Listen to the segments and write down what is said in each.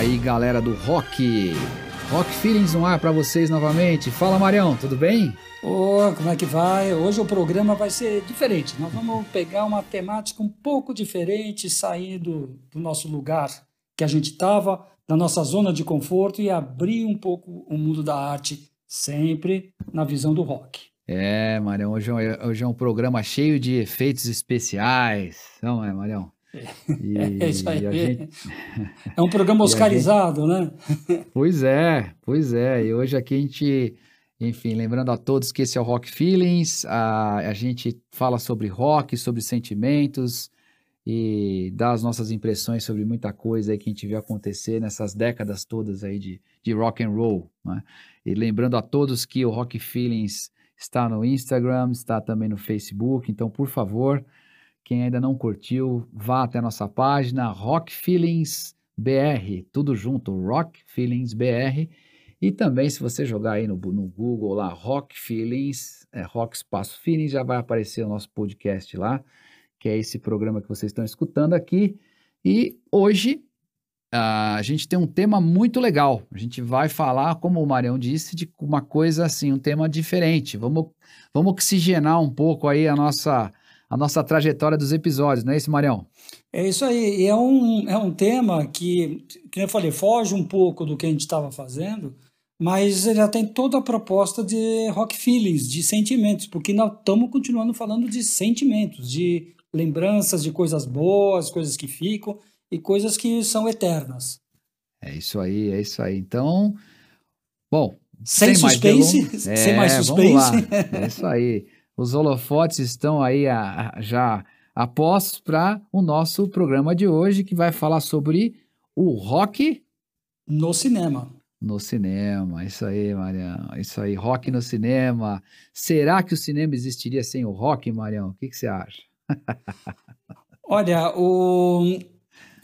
Aí, galera do rock. Rock Feelings no ar para vocês novamente. Fala, Marião, tudo bem? Ô, como é que vai? Hoje o programa vai ser diferente. Nós vamos pegar uma temática um pouco diferente, sair do, do nosso lugar que a gente estava, da nossa zona de conforto e abrir um pouco o mundo da arte, sempre na visão do rock. É, Marião, hoje, é hoje é um programa cheio de efeitos especiais, não é, Marião? E, é isso aí. Gente... É um programa oscarizado, gente... né? Pois é, pois é. E hoje aqui a gente, enfim, lembrando a todos que esse é o Rock Feelings, a, a gente fala sobre rock, sobre sentimentos e dá as nossas impressões sobre muita coisa aí que a gente viu acontecer nessas décadas todas aí de, de rock and roll. Né? E lembrando a todos que o Rock Feelings está no Instagram, está também no Facebook, então por favor quem ainda não curtiu, vá até a nossa página Rock Feelings BR, tudo junto, Rock Feelings BR. E também, se você jogar aí no, no Google lá, Rock Feelings, é, Rock Espaço Feelings, já vai aparecer o nosso podcast lá, que é esse programa que vocês estão escutando aqui. E hoje uh, a gente tem um tema muito legal. A gente vai falar, como o Marião disse, de uma coisa assim, um tema diferente. Vamos, vamos oxigenar um pouco aí a nossa a nossa trajetória dos episódios, não é isso, Marião? É isso aí. E é um, é um tema que, que eu falei, foge um pouco do que a gente estava fazendo, mas já tem toda a proposta de rock feelings, de sentimentos, porque nós estamos continuando falando de sentimentos, de lembranças de coisas boas, coisas que ficam e coisas que são eternas. É isso aí, é isso aí. Então, bom, sem, sem suspense, mais delongas, sem mais suspense. É isso aí os holofotes estão aí a, a, já após para o nosso programa de hoje, que vai falar sobre o rock no cinema. No cinema, isso aí, Marião, isso aí, rock no cinema. Será que o cinema existiria sem o rock, Marião? O que, que você acha? Olha, o,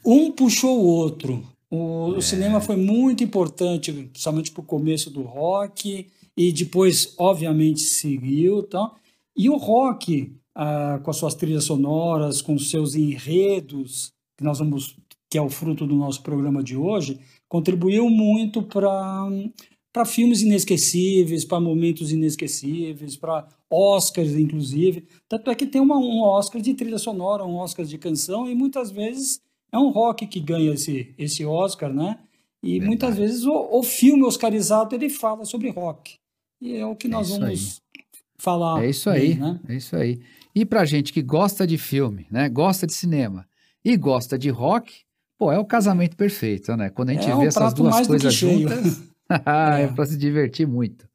um puxou o outro. O, é. o cinema foi muito importante, principalmente para o começo do rock, e depois, obviamente, seguiu. Então, e o rock, ah, com as suas trilhas sonoras, com os seus enredos, que nós vamos, que é o fruto do nosso programa de hoje, contribuiu muito para para filmes inesquecíveis, para momentos inesquecíveis, para Oscars, inclusive. Tanto é que tem uma, um Oscar de trilha sonora, um Oscar de canção, e muitas vezes é um rock que ganha esse, esse Oscar, né? E Verdade. muitas vezes o, o, filme oscarizado ele fala sobre rock. E é o que nós é vamos falar. É isso aí, né? É isso aí. E pra gente que gosta de filme, né? Gosta de cinema e gosta de rock, pô, é o casamento perfeito, né? Quando a gente é vê essas duas coisas juntas, é, é para se divertir muito.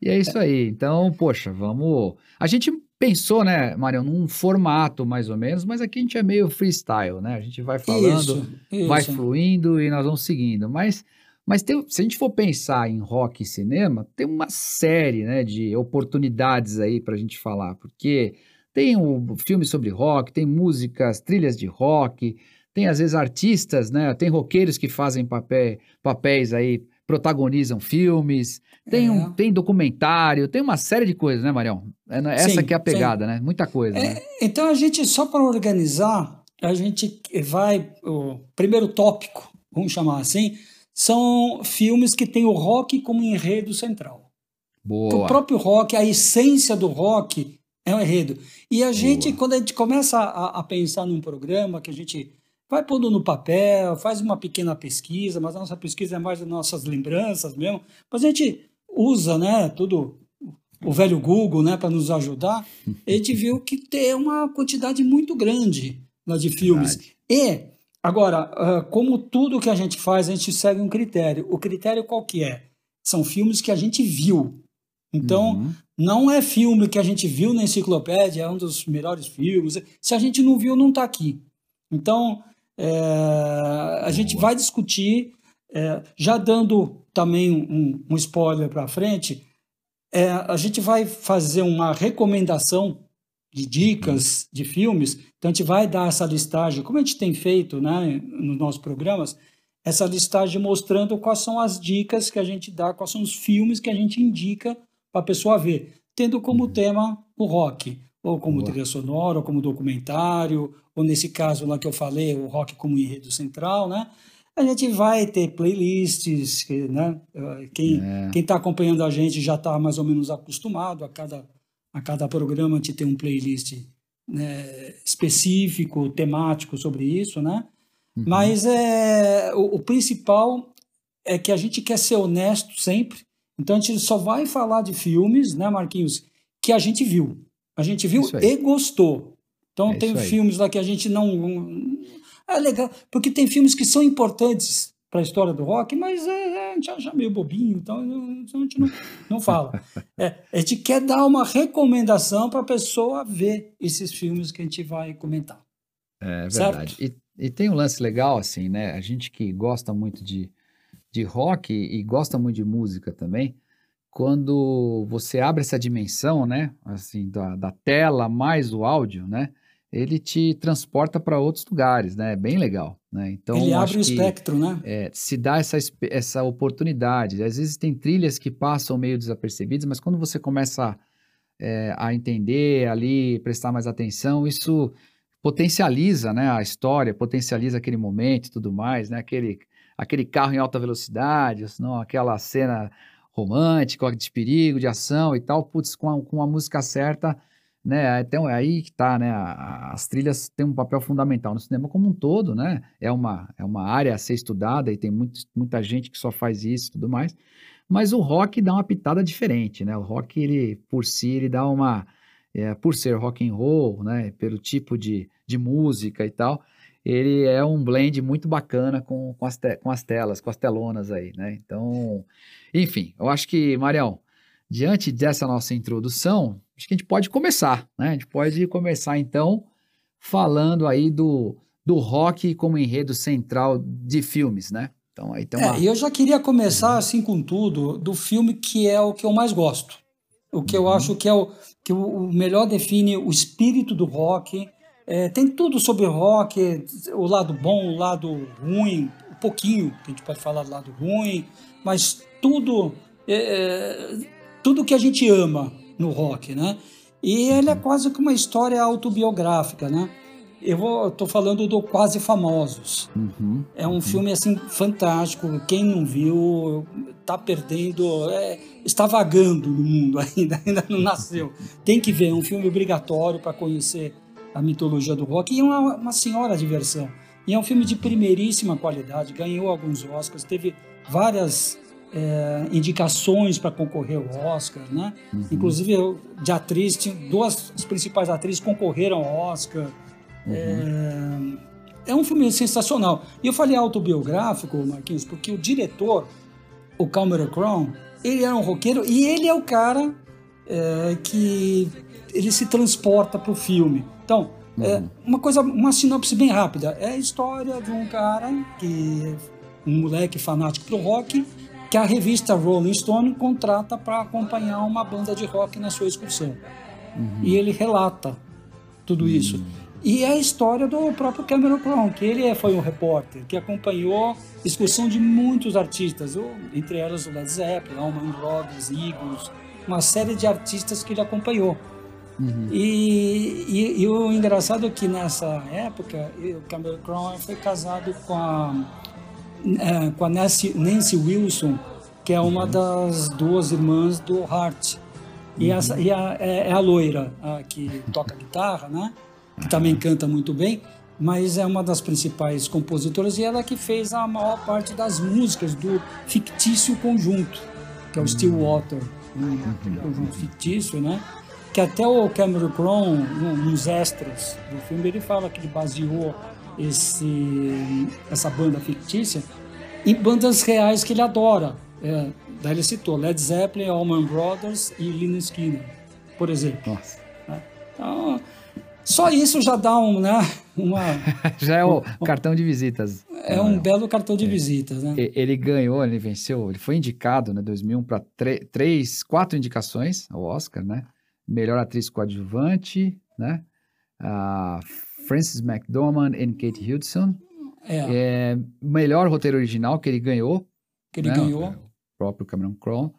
E é isso aí. Então, poxa, vamos. A gente pensou, né, Marião, num formato mais ou menos, mas aqui a gente é meio freestyle, né? A gente vai falando, isso, isso. vai fluindo e nós vamos seguindo. Mas mas tem, se a gente for pensar em rock e cinema, tem uma série né, de oportunidades aí para a gente falar, porque tem um filme sobre rock, tem músicas, trilhas de rock, tem às vezes artistas, né? Tem roqueiros que fazem papel, papéis aí, protagonizam filmes, tem, é. um, tem documentário, tem uma série de coisas, né, Marião? É, né, essa sim, que é a pegada, sim. né? Muita coisa. É, né? Então a gente, só para organizar, a gente vai. O primeiro tópico, vamos chamar assim, são filmes que têm o rock como enredo central. Boa. O próprio rock, a essência do rock é um enredo. E a gente, Boa. quando a gente começa a, a, pensar num programa que a gente vai pondo no papel, faz uma pequena pesquisa, mas a nossa pesquisa é mais das nossas lembranças mesmo, mas a gente usa, né, tudo o velho Google, né, para nos ajudar, a gente viu que tem uma quantidade muito grande lá de filmes. Verdade. E Agora, ah, como tudo que a gente faz, a gente segue um critério. O critério qual que é? São filmes que a gente viu. Então, uhum. não é filme que a gente viu na enciclopédia, é um dos melhores filmes. Se a gente não viu, não está aqui. Então, é, a gente vai discutir, é, já dando também um, um spoiler para frente, é, a gente vai fazer uma recomendação de dicas de filmes. Então, a gente vai dar essa listagem, como a gente tem feito né, nos nossos programas, essa listagem mostrando quais são as dicas que a gente dá, quais são os filmes que a gente indica para a pessoa ver, tendo como uhum. tema o rock, ou como Boa. trilha sonora, ou como documentário, ou nesse caso lá que eu falei, o rock como enredo central, né? a gente vai ter playlists, né? Quem é. está acompanhando a gente já está mais ou menos acostumado a cada, a cada programa a gente tem um playlist né, específico, temático sobre isso, né? Uhum. Mas é, o, o, principal é que a gente quer ser honesto sempre. Então a gente só vai falar de filmes, né, Marquinhos, que a gente viu. A gente viu e gostou. Então é tem filmes lá que a gente não. É legal, porque tem filmes que são importantes para a história do rock, mas é, é, a gente acha meio bobinho, então a gente não, não fala. É, a gente quer dar uma recomendação para a pessoa ver esses filmes que a gente vai comentar. É verdade. E, e, tem um lance legal, assim, né? A gente que gosta muito de, de rock e gosta muito de música também, quando você abre essa dimensão, né? Assim, da, da tela mais o áudio, né? Ele te transporta para outros lugares, né? É bem legal, né? Então ele abre o espectro, né? É, se dá essa, essa oportunidade. Às vezes tem trilhas que passam meio desapercebidas, mas quando você começa é, a entender ali, prestar mais atenção, isso potencializa, né? A história, potencializa aquele momento e tudo mais, né? Aquele, aquele carro em alta velocidade, não aquela cena romântica, de perigo, de ação e tal, putz, com a, com a música certa né? Então é aí que tá, né? As trilhas têm um papel fundamental no cinema como um todo, né? É uma, é uma área a ser estudada e tem muito, muita gente que só faz isso e tudo mais. Mas o rock dá uma pitada diferente, né? O rock, ele, por si, ele dá uma... É, por ser rock and roll, né? Pelo tipo de, de música e tal, ele é um blend muito bacana com, com, as, te, com as telas, com as telonas aí, né? Então, enfim, eu acho que, Marião, diante dessa nossa introdução, acho que a gente pode começar, né? A gente pode começar então falando aí do, do rock como enredo central de filmes, né? Então aí tem uma... É, eu já queria começar assim com tudo do filme que é o que eu mais gosto. O que uhum. eu acho que é o que o melhor define o espírito do rock. É, tem tudo sobre rock, o lado bom, o lado ruim, um pouquinho que a gente pode falar do lado ruim, mas tudo é, é tudo que a gente ama no rock, né? E ele é quase que uma história autobiográfica, né? Eu vou, tô falando do Quase Famosos. Uhum. É um uhum. filme assim fantástico. Quem não viu tá perdendo, é, está vagando no mundo ainda, ainda não nasceu. Tem que ver, é um filme obrigatório para conhecer a mitologia do rock e é uma, uma senhora diversão. E é um filme de primeiríssima qualidade. Ganhou alguns Oscars, teve várias é, indicações para concorrer ao Oscar, né? Uhum. Inclusive de atriz, tinha duas as principais atrizes concorreram ao Oscar. Uhum. É, é, um filme sensacional. E eu falei autobiográfico, Marquinhos, porque o diretor, o Cameron Crowe, ele era um roqueiro e ele é o cara é, que ele se transporta para o filme. Então, é uhum. uma coisa, uma sinopse bem rápida. É a história de um cara que um moleque fanático pro rock que a revista Rolling Stone contrata para acompanhar uma banda de rock na sua excursão. Uhum. E ele relata tudo uhum. isso. E é a história do próprio Cameron Crowe, que ele é, foi um repórter que acompanhou a excursão de muitos artistas, entre elas o Led Zeppelin, Allman Brothers, Eagles, uma série de artistas que ele acompanhou. Uhum. E, e, e, o engraçado é que nessa época o Cameron Crowe foi casado com a é, com a Nancy, Nancy, Wilson, que é uma uhum. das duas irmãs do Hart. E, uhum. essa, e a, é, é, a loira a, que toca guitarra, né? Que também canta muito bem, mas é uma das principais compositoras e ela que fez a maior parte das músicas do fictício conjunto, que é o uhum. Stillwater, um uhum. conjunto fictício, né? Que até o Cameron Crowe, nos extras do filme, ele fala que ele baseou esse, essa banda fictícia em bandas reais que ele adora. É, daí ele citou Led Zeppelin, Allman Brothers e Lynyrd Skinner, por exemplo. Nossa. Né? Então, só isso já dá um, né, uma... já é o um, cartão de visitas. É um belo cartão de é. visitas, né? Ele ganhou, ele venceu, ele foi indicado, né, 2001 para três, quatro indicações ao Oscar, né? Melhor atriz coadjuvante, né? A Francis McDormand e Kate Hudson. É. é. Melhor roteiro original que ele ganhou. Que ele né? ganhou. O próprio Cameron Crowe.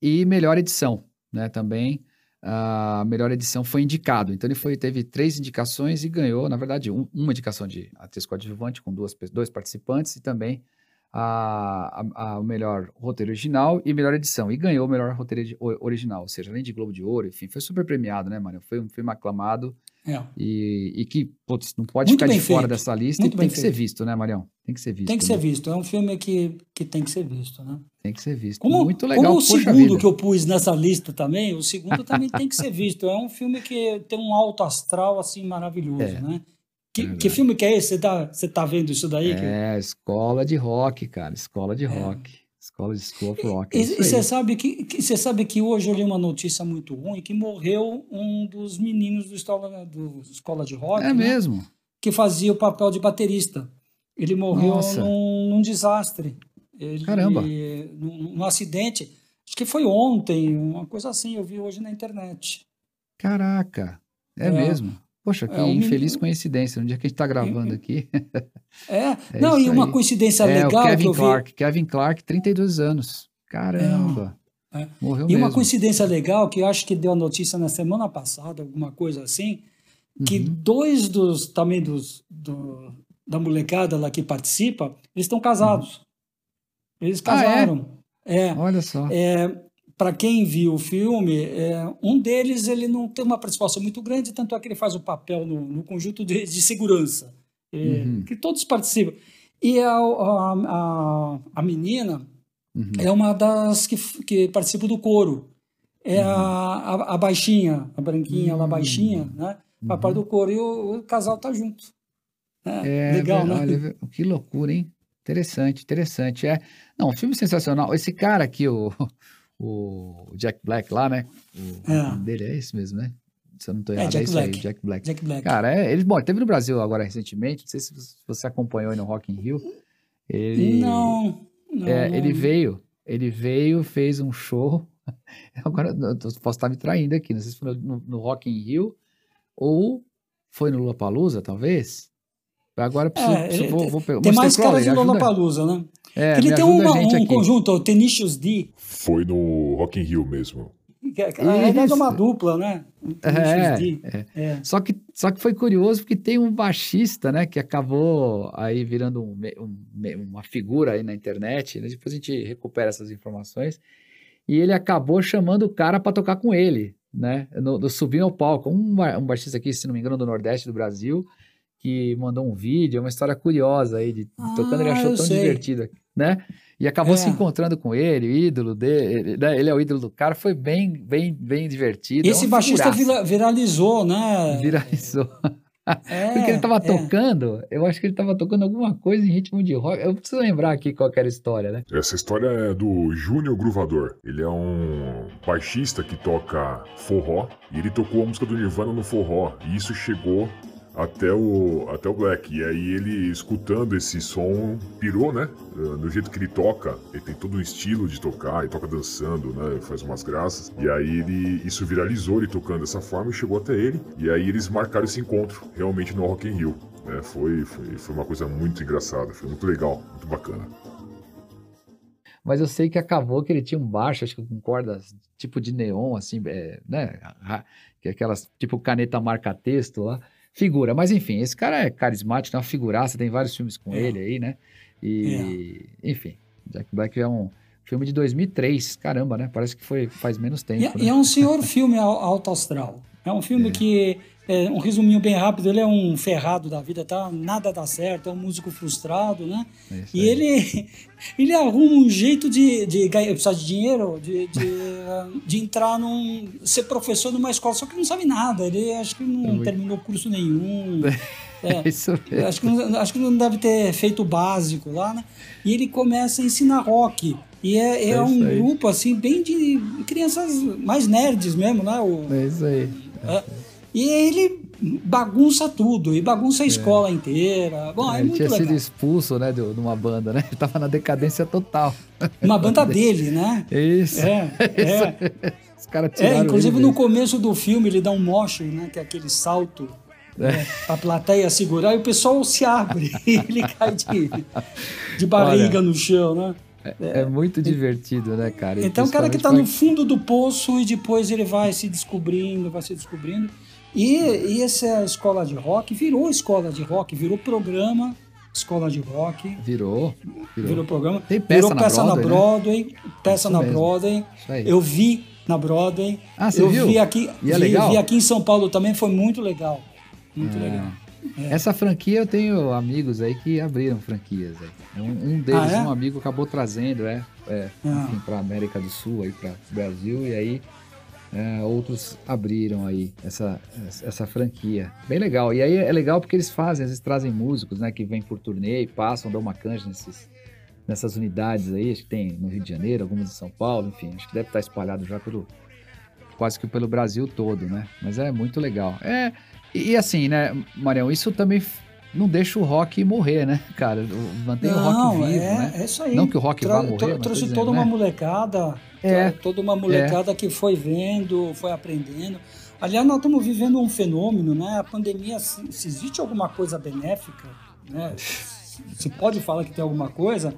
E melhor edição, né? Também a melhor edição foi indicado. Então ele foi, teve três indicações e ganhou, na verdade, um, uma indicação de atriz coadjuvante com duas, dois participantes e também o melhor roteiro original e melhor edição. E ganhou o melhor roteiro original, ou seja, além de Globo de Ouro, enfim, foi super premiado, né, mano? Foi um filme aclamado. É. E, e, que, putz, não pode Muito ficar de feito. fora dessa lista Muito e tem que feito. ser visto, né, Marião? Tem que ser visto. Tem que né? ser visto. É um filme que, que tem que ser visto, né? Tem que ser visto. Como, Muito legal. Como o segundo vida. que eu pus nessa lista também, o segundo também tem que ser visto. É um filme que tem um alto astral, assim, maravilhoso, é. né? Que, é que, filme que é esse? Você tá, você tá vendo isso daí? É, escola de rock, cara. Escola de é. rock. Escola de School of Rock. É e você sabe que, que, você sabe que hoje eu li uma notícia muito ruim que morreu um dos meninos do escola, do escola de rock. É né? mesmo? Que fazia o papel de baterista. Ele morreu num, num, desastre. Ele, Caramba! Num, num acidente. Acho que foi ontem, uma coisa assim, eu vi hoje na internet. Caraca, é, é. mesmo. Poxa, que é, infeliz coincidência, no dia que a gente está gravando aqui. É, é não, e uma aí. coincidência é, legal. O Kevin que eu Clark, vi... Kevin Clark, 32 anos. Caramba. É, é. Morreu e mesmo. uma coincidência legal que eu acho que deu a notícia na semana passada, alguma coisa assim, que uhum. dois dos também dos do, da molecada lá que participa, eles estão casados. Uhum. Eles casaram. Ah, é? Olha só. É, para quem viu o filme, é, um deles ele não tem uma participação muito grande, tanto é que ele faz o papel no, no conjunto de, de segurança, é, uhum. que todos participam. E a, a, a, a menina uhum. é uma das que, que participa do coro. É uhum. a, a, a, baixinha, a branquinha, lá baixinha, né? Papai uhum. do coro. E o, o casal tá junto. É, é legal, né? Olha, que loucura, hein? Interessante, interessante. É, não, um filme sensacional. Esse cara aqui, o, o Jack Black lá, né? O é. nome dele é esse mesmo, né? Se eu não tô é, errado, é, é isso Black. aí, Jack Black. Jack Black. Cara, é, ele, bom, teve no Brasil agora recentemente, não sei se você acompanhou aí no Rock in Rio. Ele, não, não, é, não. Ele veio, ele veio, fez um show. Agora, eu posso estar me traindo aqui, não sei se foi no, no Rock in Rio ou foi no Lula Palusa, talvez. Agora preciso, é, preciso vou, vou, vou, Tem mais caras de Lula Palusa, né? É, ele tem uma, um conjunto, o Tenacious D. Foi no Rock in Rio mesmo. Na verdade é uma dupla, né? É, é. é, Só, que, só que foi curioso porque tem um baixista, né? Que acabou aí virando um, um, uma figura aí na internet. Né? Depois a gente recupera essas informações. E ele acabou chamando o cara para tocar com ele, né? No, no, subindo ao palco. Um, um baixista aqui, se não me engano, do Nordeste do Brasil, que mandou um vídeo, é uma história curiosa aí, de ah, tocando, ele achou tão sei. divertido, né? E acabou é. se encontrando com ele, o ídolo dele, né? ele é o ídolo do cara, foi bem, bem, bem divertido. Esse é baixista viralizou, né? Viralizou. É, Porque ele estava é. tocando, eu acho que ele estava tocando alguma coisa em ritmo de rock. Eu preciso lembrar aqui qual era a história, né? Essa história é do Júnior Gruvador. Ele é um baixista que toca forró e ele tocou a música do Nirvana no forró. E isso chegou até o, até o Black. E aí ele, escutando esse som, pirou, né? No jeito que ele toca, ele tem todo um estilo de tocar, ele toca dançando, né? Faz umas graças. E aí ele, isso viralizou ele tocando dessa forma e chegou até ele. E aí eles marcaram esse encontro, realmente no Rock in Rio. Né? Foi, foi, foi uma coisa muito engraçada, foi muito legal, muito bacana. Mas eu sei que acabou que ele tinha um baixo, acho que com cordas tipo de neon, assim, é, né? Que é aquelas tipo caneta marca-texto lá figura. Mas enfim, esse cara é carismático, é uma figuraça, tem vários filmes com é. ele aí, né? E, é. enfim, Jack Black é um filme de 2003, caramba, né? Parece que foi faz menos tempo. E, né? e é um senhor filme alto astral. É um filme é. que é, um resuminho bem rápido, ele é um ferrado da vida, tá? Nada dá certo, é um músico frustrado, né? É e ele, ele arruma um jeito de, de ganhar, precisar de dinheiro, de, de, de, entrar num. ser professor numa escola, só que não sabe nada. Ele acho que não é terminou curso nenhum. É, Isso mesmo. Acho que, não, acho que não deve ter feito o básico lá, né? E ele começa a ensinar rock. E é, é, é um grupo, assim, bem de crianças mais nerds mesmo, né? O, é isso aí. É, e ele bagunça tudo, e bagunça a é. escola é. inteira. Bom, é, é muito tinha legal. sido expulso, né, de uma banda, né? Ele tava na decadência total. Uma banda dele, né? Isso. É, é. Os caras tiraram É, inclusive no começo do filme ele dá um motion, né, que é aquele salto é. Né, a plateia segurar e o pessoal se abre e ele cai de, de barriga Olha, no chão, né? É, é, muito divertido, né, cara? Então, o cara que está no fundo do poço e depois ele vai se descobrindo, vai se descobrindo. E, e essa escola de rock virou escola de rock, virou programa escola de rock. Virou. Virou, virou programa. Tem peça virou na peça Broadway, na né? Broadway, peça Isso na mesmo. Broadway. Eu vi na Broadway. Ah, você eu viu? vi aqui, E é vi, legal? vi aqui em São Paulo também, foi muito legal. Muito É. legal. Essa franquia eu tenho amigos aí que abriram franquias. Aí. Um, um deles, Ah, é? um amigo, acabou trazendo, é, é Ah. enfim, para América do Sul, aí para Brasil, e aí é, outros abriram aí essa, essa franquia. Bem legal. E aí é legal porque eles fazem, às vezes trazem músicos, né, que vêm por turnê e passam, dão uma canja nesses, nessas unidades aí, acho que tem no Rio de Janeiro, algumas em São Paulo, enfim, acho que deve estar espalhado já pelo quase que pelo Brasil todo, né? Mas é muito legal. É, e, assim, né, Marião, isso também não deixa o rock morrer, né, cara? Mantém o rock vivo, é, né? é isso aí. Não que o rock vá morrer, tô trouxe dizendo, toda uma né? molecada, É. to- toda uma molecada que foi vendo, foi aprendendo. Aliás, nós estamos vivendo um fenômeno, né? A pandemia, se, se existe alguma coisa benéfica, né? Se pode falar que tem alguma coisa,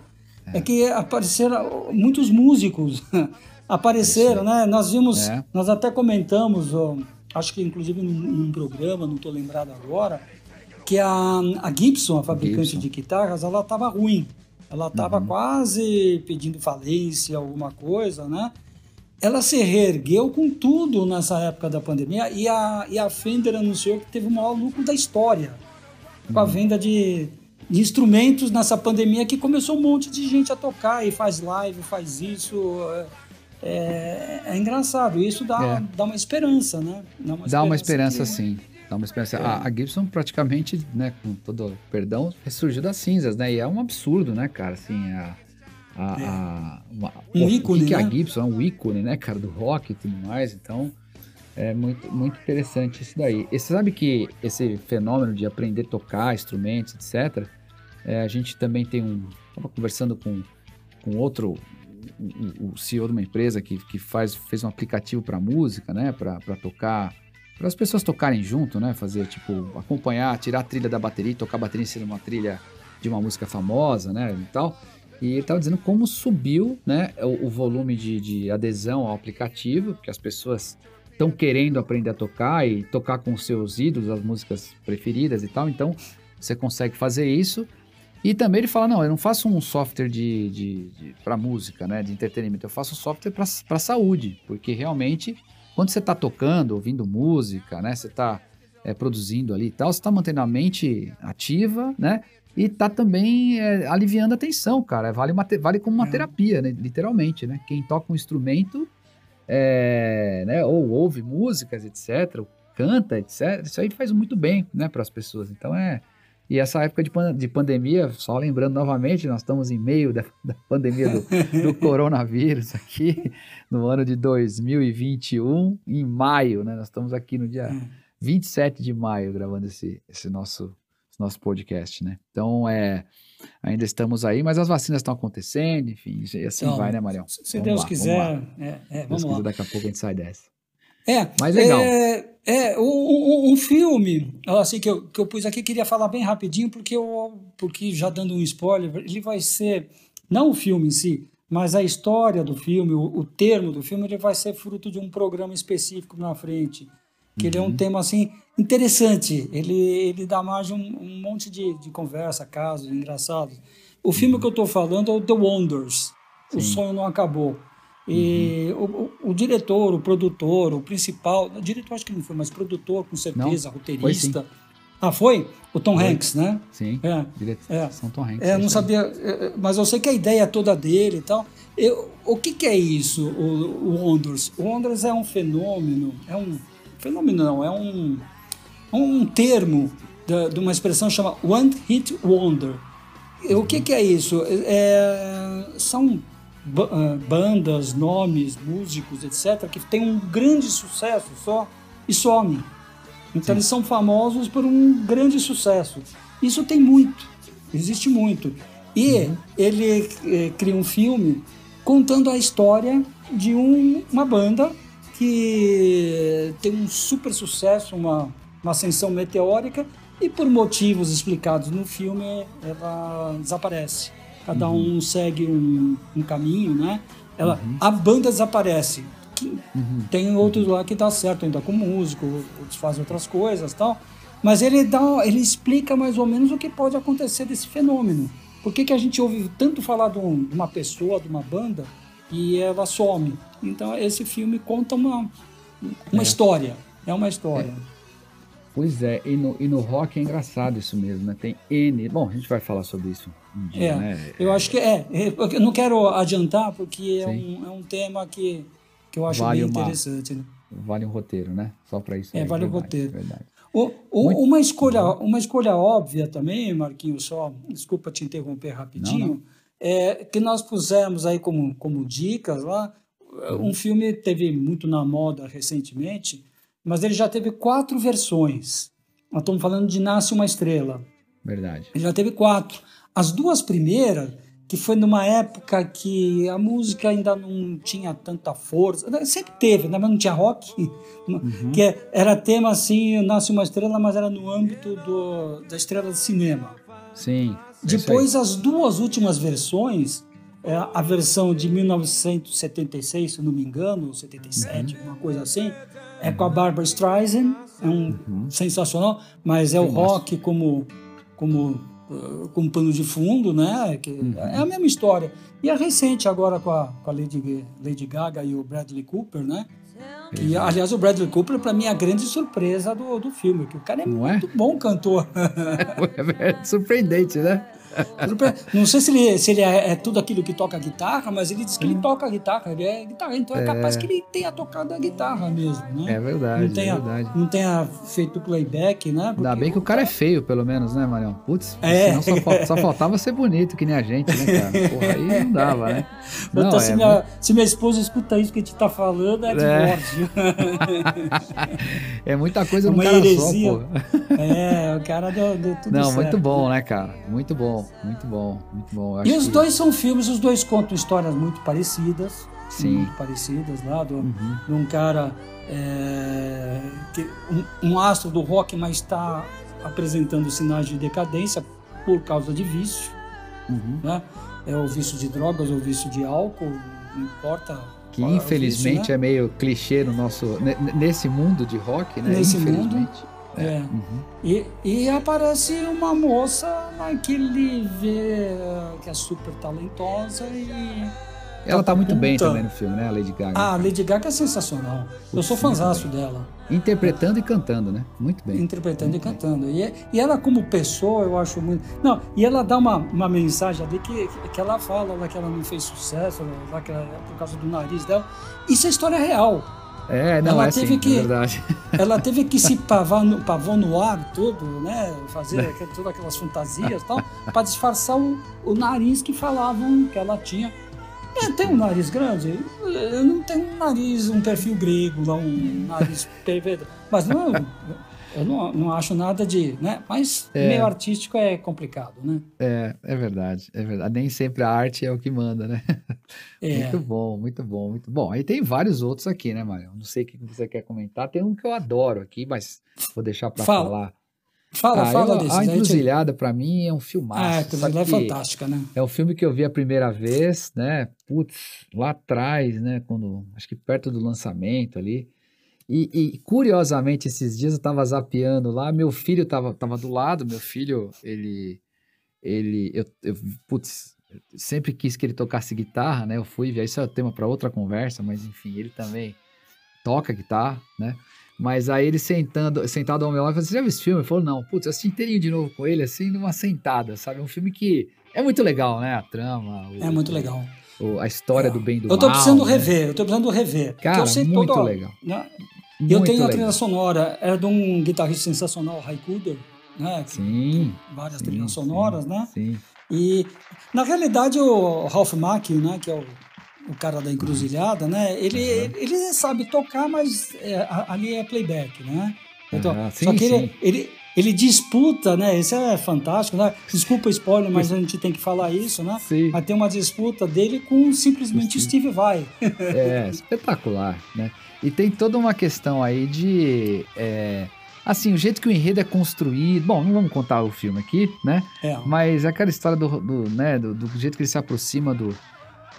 é, que apareceram muitos músicos apareceram, né? Nós vimos, É. nós até comentamos, ó, acho que inclusive num, num programa, não estou lembrado agora, que a, a Gibson, a fabricante Gibson. de guitarras, ela estava ruim. Ela estava Uhum. quase pedindo falência, alguma coisa, né? Ela se reergueu com tudo nessa época da pandemia e a, e a Fender anunciou que teve o maior lucro da história com Uhum. a venda de, de instrumentos nessa pandemia que começou um monte de gente a tocar e faz live, faz isso. É- É, é engraçado, isso dá, É. dá uma esperança, né? Dá uma esperança, que- sim. Dá uma esperança. É. A, a Gibson praticamente, né, com todo perdão, ressurgiu das cinzas, né? E é um absurdo, né, cara? Assim, a. a, a- uma- Um ícone, o que, é né? a Gibson? É um ícone, né, cara, do rock e tudo mais. Então, é muito, muito interessante isso daí. E você sabe que esse fenômeno de aprender a tocar instrumentos, etc., é, a gente também tem um. Estava conversando com, com outro. O, CEO de uma empresa que, que faz, fez um aplicativo para música, né? Para tocar para as pessoas tocarem junto, né? Fazer, tipo, acompanhar, tirar a trilha da bateria tocar a bateria em cima de uma trilha de uma música famosa, né? E tal. E ele estava dizendo como subiu, né? O, o volume de, de adesão ao aplicativo, que as pessoas estão querendo aprender a tocar e tocar com seus ídolos, as músicas preferidas e tal. Então, você consegue fazer isso. E também ele fala, não, eu não faço um software de, de, de para música, né? De entretenimento. Eu faço software para saúde, porque realmente quando você está tocando, ouvindo música, né? Você está produzindo ali e tal, você está mantendo a mente ativa, né? E tá também é, aliviando a tensão, cara. Vale, uma, vale como uma É. terapia, né? Literalmente, né? Quem toca um instrumento, é, né? Ou ouve músicas, etc., ou canta, etc., isso aí faz muito bem, né? Para as pessoas. Então é. E essa época de, pan- de pandemia, só lembrando novamente, nós estamos em meio da, da pandemia do, do coronavírus aqui, no ano de 2021, em maio, né? Nós estamos aqui no dia Hum. 27 de maio gravando esse, esse nosso, nosso podcast, né? Então, é, ainda estamos aí, mas as vacinas estão acontecendo, enfim, e assim Então, vai, né, Marião? Se Vamos Deus lá, quiser, vamos é, é, Deus vamos quiser, lá. daqui a pouco a gente sai dessa. É, Mas legal. É, é um, um- filme assim, que, eu, que eu pus aqui, queria falar bem rapidinho, porque, eu, porque já dando um spoiler, ele vai ser, não o filme em si, mas a história do filme, o, o termo do filme, ele vai ser fruto de um programa específico na frente. Que ele é um Uhum. tema assim interessante. Ele, ele dá mais um, um monte de, de conversa, casos engraçados. O filme que eu estou falando é o The Wonders. O Uhum. Sim. Uhum. sonho não acabou. E o, o- o diretor, o produtor, o principal, o diretor acho que não foi, mas produtor com certeza, roteirista. ah, foi? O Tom Foi. Hanks, né? Sim, É. direção É. São Tom Hanks. É, eu não aí. sabia, é, é, mas eu sei que a ideia toda dele e tal. Eu, o que, que é isso, o, o Wonders? O Wonders é um fenômeno, é um fenômeno não, é um, um termo da- de uma expressão chamada One Hit Wonder. O que, que é isso? É, são bandas, nomes, músicos, etc., que têm um grande sucesso só e somem. Então eles são famosos por um grande sucesso. Isso tem muito, existe muito. E ele eh, cria um filme contando a história de um- uma banda que tem um super sucesso, uma, uma ascensão meteórica, e por motivos explicados no filme, ela desaparece. Cada um segue um, um caminho, né? Ela, A banda desaparece. Que- Tem outros lá que dá certo ainda com músico, outros fazem outras coisas tal. mas ele dá, ele explica mais ou menos o que pode acontecer desse fenômeno. Por que, que a gente ouve tanto falar de, um, de uma pessoa, de uma banda, e ela some? Então esse filme conta uma, uma é. história. É uma história. É. Pois é, e no, e no rock é engraçado isso mesmo, né? Tem N. Bom, a gente vai falar sobre isso um dia, é, né? Eu acho que é. Eu não quero adiantar, porque é um, é um tema que, que eu acho vale bem uma, interessante. Né? Vale um roteiro, né? Só para isso. É, aí, vale um roteiro. Verdade. O, o, uma, escolha, uma escolha óbvia também, Marquinhos, só, desculpa te interromper rapidinho, não, não. é que nós pusemos aí como, como dicas lá. Um filme teve muito na moda recentemente mas ele já teve quatro versões. Nós estamos falando de Nasce uma Estrela. Verdade. Ele já teve quatro. As duas primeiras, que foi numa época que a música ainda não tinha tanta força, sempre teve, né? mas não tinha rock, uhum. que era tema assim, Nasce uma Estrela, mas era no âmbito do, da estrela do cinema. Sim. É Depois, as duas últimas versões, é, a versão de 1976, se não me engano, 77, uhum. uma coisa assim, é com a Barbara Streisand, é um uhum. sensacional, mas é o rock como como uh, como pano de fundo, né? Que uhum. É a mesma história. E a recente agora com a, com a Lady, Lady Gaga e o Bradley Cooper, né? E, aliás, o Bradley Cooper, para mim, é a grande surpresa do, do filme, que o cara é Não é? muito é? bom cantor. é surpreendente, né? Não sei se ele, se ele é, é, tudo aquilo que toca guitarra, mas ele diz que ele toca guitarra, ele é guitarra, então é, é capaz que ele tenha tocado a guitarra mesmo, né? É verdade, não tenha, é verdade. Não tenha feito playback, né? Porque Ainda bem que o cara é feio, pelo menos, né, Marião? Putz, é. só, só, faltava ser bonito, que nem a gente, né, cara? Porra, aí não dava, né? Não, então, é, se, minha, se minha esposa escuta isso que a gente tá falando, é divórcio. É, é muita coisa no cara heresia. só, pô. É, o cara deu, deu tudo Não, certo. muito bom, né, cara? Muito bom, muito bom, muito bom. e os que... dois são filmes, os dois contam histórias muito parecidas. Sim. Muito parecidas lá, do, uhum. de um cara, é, que, um, um, astro do rock, mas está apresentando sinais de decadência por causa de vício. Uhum. Né? É o vício de drogas ou vício de álcool, não importa que é infelizmente vício, né? é meio clichê no nosso nesse mundo de rock, né? Nesse mundo. É. é. Uhum. E, e aparece uma moça que ele vê que é super talentosa e. Ela tá muito bem também no filme, né? A Lady Gaga. Ah, a Lady Gaga é sensacional. eu sou fãzaço dela. Interpretando e cantando, né? Muito bem. Interpretando muito e cantando. E, e ela, como pessoa, eu acho muito. Não, e ela dá uma, uma mensagem ali que, que ela fala lá que ela não fez sucesso, lá que ela, por causa do nariz dela. Isso é história real. É, não, ela é teve sim, que, é verdade. Ela teve que se pavar no, pavonoar todo, né? Fazer é. todas aquelas fantasias e tal, para disfarçar o, o nariz que falavam que ela tinha. É, tem um nariz grande? Eu não tenho um nariz, um perfil grego, lá, um nariz perfeito. Mas não, eu não, não acho nada de. Né? Mas é. meio artístico é complicado, né? É, é verdade, é verdade. Nem sempre a arte é o que manda, né? É. Muito bom, muito bom, muito bom. Aí tem vários outros aqui, né, Mário? Não sei o que você quer comentar. Tem um que eu adoro aqui, mas vou deixar para falar. Fala, ah, fala eu, A Encruzilhada, para mim, é um filmaço. Ah, a Encruzilhada é fantástica, né? É um filme que eu vi a primeira vez, né? Putz, lá atrás, né? Quando, acho que perto do lançamento ali. E, e, curiosamente, esses dias eu tava zapeando lá, meu filho tava, tava do lado, meu filho, ele, ele, eu, eu putz, sempre quis que ele tocasse guitarra, né, eu fui, isso é tema para outra conversa, mas enfim, ele também toca guitarra, né, mas aí ele sentando, sentado ao meu lado, falei, você já viu esse filme? Ele falou, não, putz, eu assisti inteirinho de novo com ele, assim, numa sentada, sabe, um filme que é muito legal, né, a trama. O, é muito legal. A história é. do bem e do mal. Eu tô precisando né? rever, eu tô precisando rever. Cara, muito todo, legal. Né? Muito eu tenho legal. a trilha sonora, é de um guitarrista sensacional, Raikuder, né? Sim. Várias sim, trilhas sonoras, sim, né? Sim. E, na realidade, o Ralph Macchio, né? Que é o, o cara da encruzilhada, né? Ele, uhum. ele sabe tocar, mas é, ali é playback, né? Então, uhum. sim, só que ele, ele, ele disputa, né? Isso é fantástico, né? Desculpa o spoiler, mas a gente tem que falar isso, né? Sim. Mas tem uma disputa dele com simplesmente Sim. Steve Vai. É, espetacular, né? E tem toda uma questão aí de. É, assim, o jeito que o enredo é construído. Bom, não vamos contar o filme aqui, né? É. Mas aquela história do, do né, do, do, jeito que ele se aproxima do,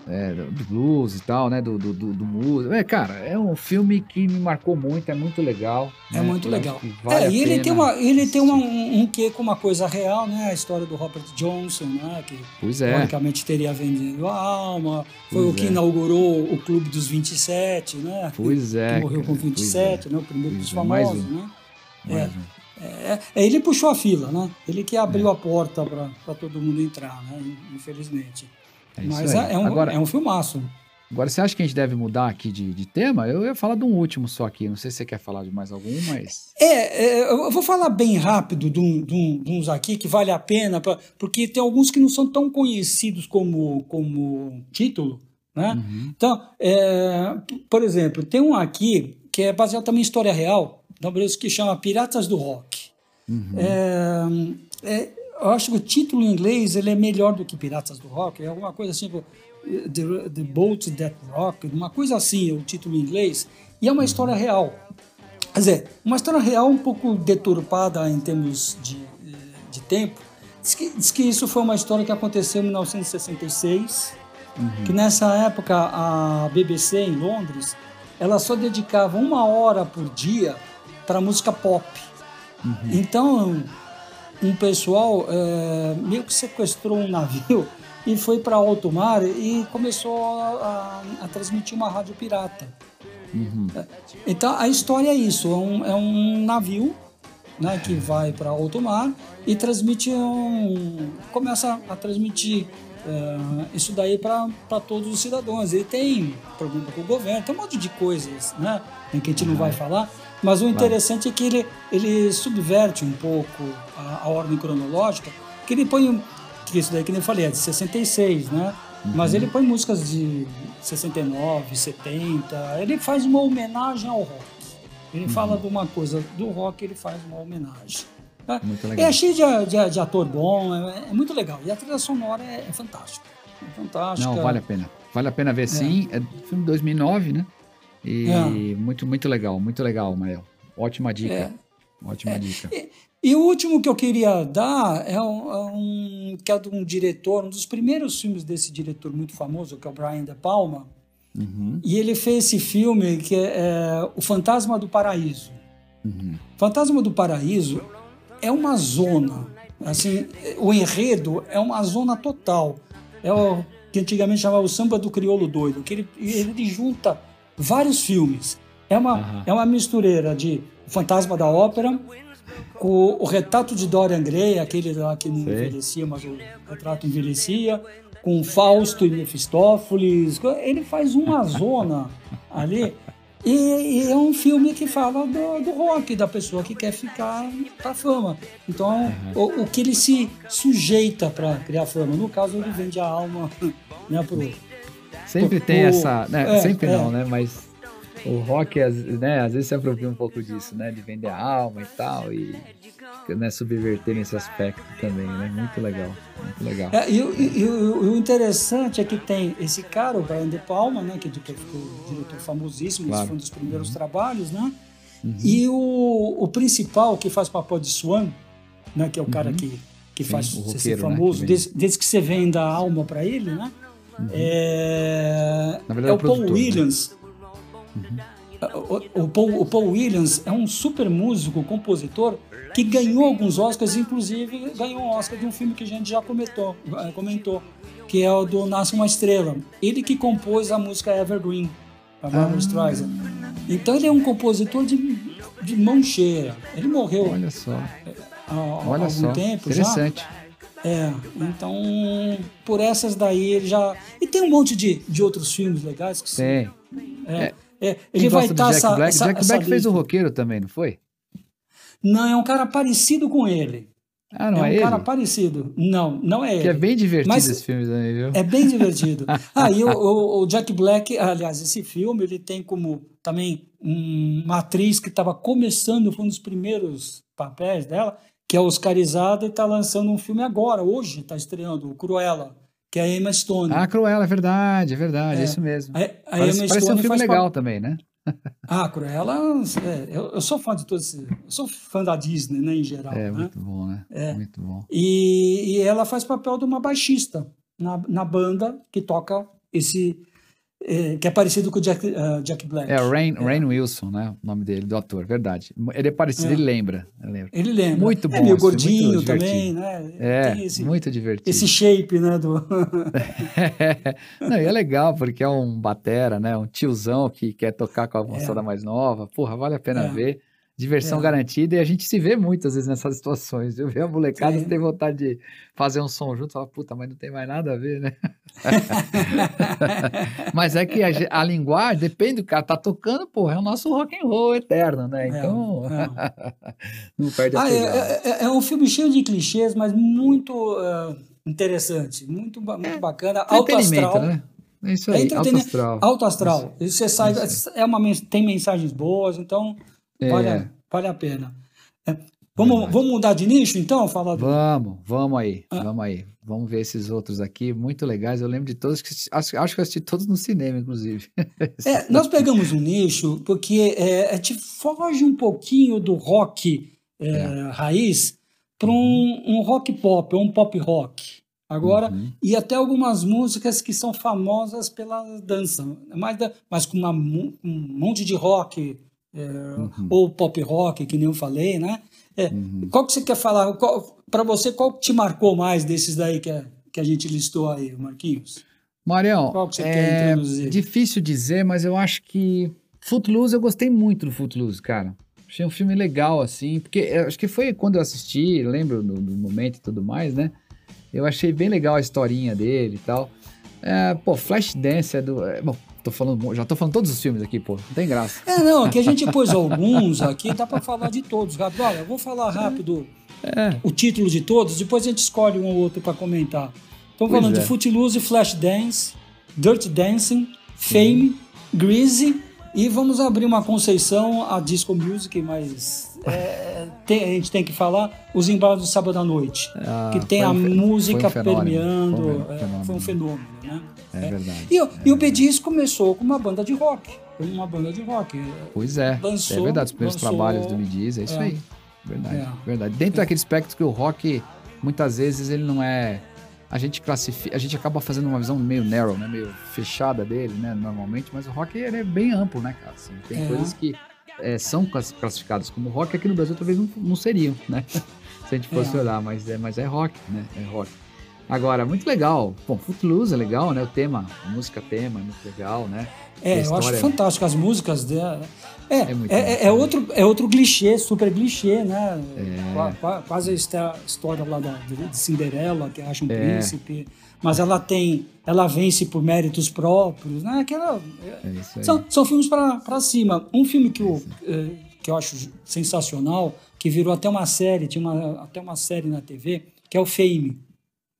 é, do blues e tal, né? Do, do, do, do músico. É, cara, é um filme que me marcou muito, é muito legal. É né? muito legal. vale é, e ele tem, uma, ele tem uma, um, um quê com uma coisa real, né? A história do Robert Johnson, né? Que Pois é, teoricamente teria vendido a alma. Foi Pois o que é. inaugurou o Clube dos 27, né? pois é. que morreu cara, com pois 27, né? O primeiro dos é, famosos, um. né? é, mais um. É, é, ele puxou a fila, né? Ele que É. abriu a porta para todo mundo entrar, né? Infelizmente. É Mas é, é um, Agora, é um filmaço. agora, você acha que a gente deve mudar aqui de, de tema? Eu ia falar de um último só aqui. Não sei se você quer falar de mais algum, mas. É, é, eu vou falar bem rápido de, um- de um- de uns aqui que vale a pena, pra- porque tem alguns que não são tão conhecidos como, como título, né? Uhum. Então, é, por exemplo, tem um aqui que é baseado também em história real, que chama Piratas do Rock. Uhum. É, é, eu acho que o título em inglês ele é melhor do que Piratas do Rock, é alguma coisa assim, tipo, The, The Boat That Rock, uma coisa assim, é o título em inglês, e é uma história real. Quer dizer, uma história real um pouco deturpada em termos de, de tempo. Diz que, diz que isso foi uma história que aconteceu em 1966, que nessa época a BBC em Londres, ela só dedicava uma hora por dia para música pop. Então, um pessoal eh, meio que sequestrou um navio e foi para alto mar e começou a, a- transmitir uma rádio pirata. Então a história é isso: é um, é um navio né, que vai para alto mar e transmite um. começa a transmitir eh, isso daí para todos os cidadãos. Ele tem problema com o governo, tem um monte de coisas né, que a gente não vai falar. Mas o interessante é que ele, ele subverte um pouco a, a ordem cronológica, que ele põe. Que isso daí que nem eu falei, é de 66, né? Mas ele põe músicas de 69, 70. Ele faz uma homenagem ao rock. Ele fala de uma coisa do rock, ele faz uma homenagem. Muito legal. É cheio de, de- de ator bom, é, é muito legal. E a trilha sonora é, é fantástica. É fantástica. Não, vale a pena. Vale a pena ver sim. É filme de 2009, né? E É. muito, muito legal, muito legal, Mael. Ótima dica. É. Ótima dica. E o último que eu queria dar é um, é um- que é de um diretor, um dos primeiros filmes desse diretor muito famoso, que é o Brian De Palma. Uhum, E ele fez esse filme que é, é O Fantasma do Paraíso. uhum. Fantasma do Paraíso é uma zona, assim, o enredo é uma zona total. É o que antigamente chamava o samba do crioulo doido, que ele, ele junta vários filmes. É uma, Aham. é uma mistureira de Fantasma da Ópera, o, o retrato de Dorian Gray, aquele lá que não Sei. envelhecia, mas o retrato envelhecia, com Fausto e Mefistófeles. Ele faz uma zona ali. E, e é um filme que fala do, do rock, da pessoa que quer ficar pra fama. Então, o, o que ele se sujeita para criar fama. No caso, ele vende a alma né, pro, Sempre tem essa. Né? é, Sempre é. não, né? Mas o rock, às- né? Às vezes se apropria um pouco disso, né? De vender a alma e tal. E né, subverter nesse aspecto também, né? Muito legal. Muito legal. É, e, o- e- e o- interessante é que tem esse cara, o Brian De Palma, né, que ficou diretor famosíssimo, Claro. esse foi um dos primeiros Uhum. trabalhos, né? E o, o principal que faz papel de Swan, né, que é o cara que, que Sim, faz o você ser roqueiro, né, famoso, que desde, desde que você venda a alma para ele, né? É, Na verdade, é é o Paul né? Williams. O, o Paul, o Paul Williams é um super músico, compositor, que ganhou alguns Oscars, inclusive ganhou um Oscar de um filme que a gente já comentou, eh, comentou que é o do Nasce uma Estrela. Ele que compôs a música Evergreen, a Barbara Ah. Streisand. Então ele é um compositor de, de mão cheia. Ele morreu Olha só. há, há Olha algum só. tempo já. É, então por essas daí ele já. E tem um monte de, de outros filmes legais que são- Tem. é, é, Quem ele vai estar Jack essa, Black? essa, Jack essa Black fez o roqueiro também, não foi? Não, é um cara parecido com ele. Ah, não é é, um ele? cara parecido. Não, não é ele. Que é bem divertido Mas- esse filme também, viu? É bem divertido. Ah, e o, o- o Jack Black, aliás, esse filme, ele tem como também um- uma atriz que estava começando, foi um dos primeiros papéis dela, que é oscarizada e está lançando um filme agora, hoje está estreando, o Cruella, que é a Emma Stone. Ah, Cruella, é verdade, é verdade, É. isso mesmo. a, a Parece, Emma parece um filme legal pa- também, né? Ah, Cruella, é, eu, eu sou fã de todos esses, eu sou fã da Disney, né, em geral. É, né? muito bom, né? É. Muito bom. E, e ela faz papel de uma baixista na, na banda que toca esse que é parecido com o Jack, uh, Jack Black. É, Rain, é. Rain Wilson, né? O nome dele, do ator, verdade. Ele é parecido, é. ele lembra. Ele lembra. Muito bom. É meio gordinho também, né? É, esse, muito divertido. Esse shape, né? Do... Não, e é legal, porque é um batera, né? Um tiozão que quer tocar com a moçada é. mais nova. Porra, vale a pena é. ver diversão é. garantida e a gente se vê muitas vezes nessas situações. Eu vejo a molecada tem vontade de fazer um som junto, fala, puta, mas não tem mais nada a ver, né? mas é que a, a, linguagem depende do cara tá tocando, porra, é o nosso rock and roll eterno, né? É, então é, não perde a ah, é, é, é, um filme cheio de clichês, mas muito uh, interessante, muito, muito é, bacana, alto astral. Né? Isso aí, é alto astral. Alto astral. Isso. Você sai, é uma, tem mensagens boas, então é. Vale, a, vale a pena. É. Vamos, vamos mudar de nicho, então? Falar. Vamos, vamos aí, ah. vamos aí. Vamos ver esses outros aqui, muito legais. Eu lembro de todos, que acho, acho que eu assisti todos no cinema, inclusive. É, nós pegamos um nicho porque é, te foge um pouquinho do rock é, é. raiz para um, uhum. um, rock pop, ou um pop rock. Agora, uhum. e até algumas músicas que são famosas pela dança, mas, mas com uma, um monte de rock é, uhum. ou pop rock, que nem eu falei, né? É, uhum. Qual que você quer falar? Para você, qual que te marcou mais desses daí que a, que a gente listou aí, Marquinhos? Marião, qual que você é quer introduzir? difícil dizer, mas eu acho que Footloose, eu gostei muito do Footloose, cara. Achei um filme legal, assim, porque acho que foi quando eu assisti, lembro do, do momento e tudo mais, né? Eu achei bem legal a historinha dele e tal. É, pô, Flashdance é do. É, bom, Tô falando, já tô falando todos os filmes aqui, pô. Não tem graça. É, não, aqui a gente pôs alguns aqui, dá para falar de todos. Olha, eu vou falar rápido é. o título de todos, depois a gente escolhe um ou outro para comentar. Estamos falando é. de Footloose, Flashdance, Dirty Dancing, Fame, uhum. Greasy e vamos abrir uma conceição a Disco Music, mas é, tem, a gente tem que falar os embalos do sábado à noite, ah, que tem a música um permeando, foi um, é, foi um fenômeno, né? É, verdade. E, é e o Bediz começou com uma banda de rock. Uma banda de rock. Pois é. Lançou, é verdade, os primeiros lançou, trabalhos do Bediz, é isso é. aí. Verdade, é. verdade. Dentro daquele espectro que o rock, muitas vezes, ele não é. A gente classifica, a gente acaba fazendo uma visão meio narrow, né? Meio fechada dele, né? Normalmente, mas o rock ele é bem amplo, né, cara? Assim, tem é. coisas que é, são classificadas como rock aqui no Brasil talvez não, não seriam, né? Se a gente fosse é. olhar, mas é, mas é rock, né? É rock. Agora, muito legal. Bom, Footloose é legal, né? O tema, a música tema é muito legal, né? É, eu acho fantástico. As músicas dela. É, é, é, é, outro, é outro clichê, super clichê, né? É. Quase a história lá da, de Cinderela, que acha um é. príncipe. Mas ela tem. Ela vence por méritos próprios, né? Aquela, é são, são filmes para cima. Um filme que eu, eh, que eu acho sensacional, que virou até uma série, tinha uma, até uma série na TV, que é o Fame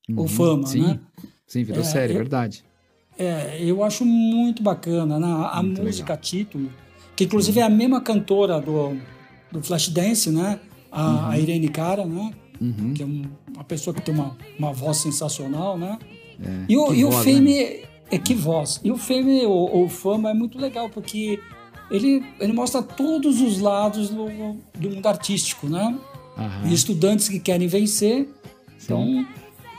uhum, ou Fama, sim, né? Sim, virou é, série, é verdade. É, eu acho muito bacana, né? A muito música legal. título, que inclusive uhum. é a mesma cantora do, do Flashdance, né? A, uhum. a Irene Cara, né? Uhum. Que é um, uma pessoa que tem uma, uma voz sensacional, né? É, e o, e o voz, Fame, né? é que voz. E o Fame, ou Fama, é muito legal, porque ele, ele mostra todos os lados do, do mundo artístico, né? E estudantes que querem vencer. Sim. Então,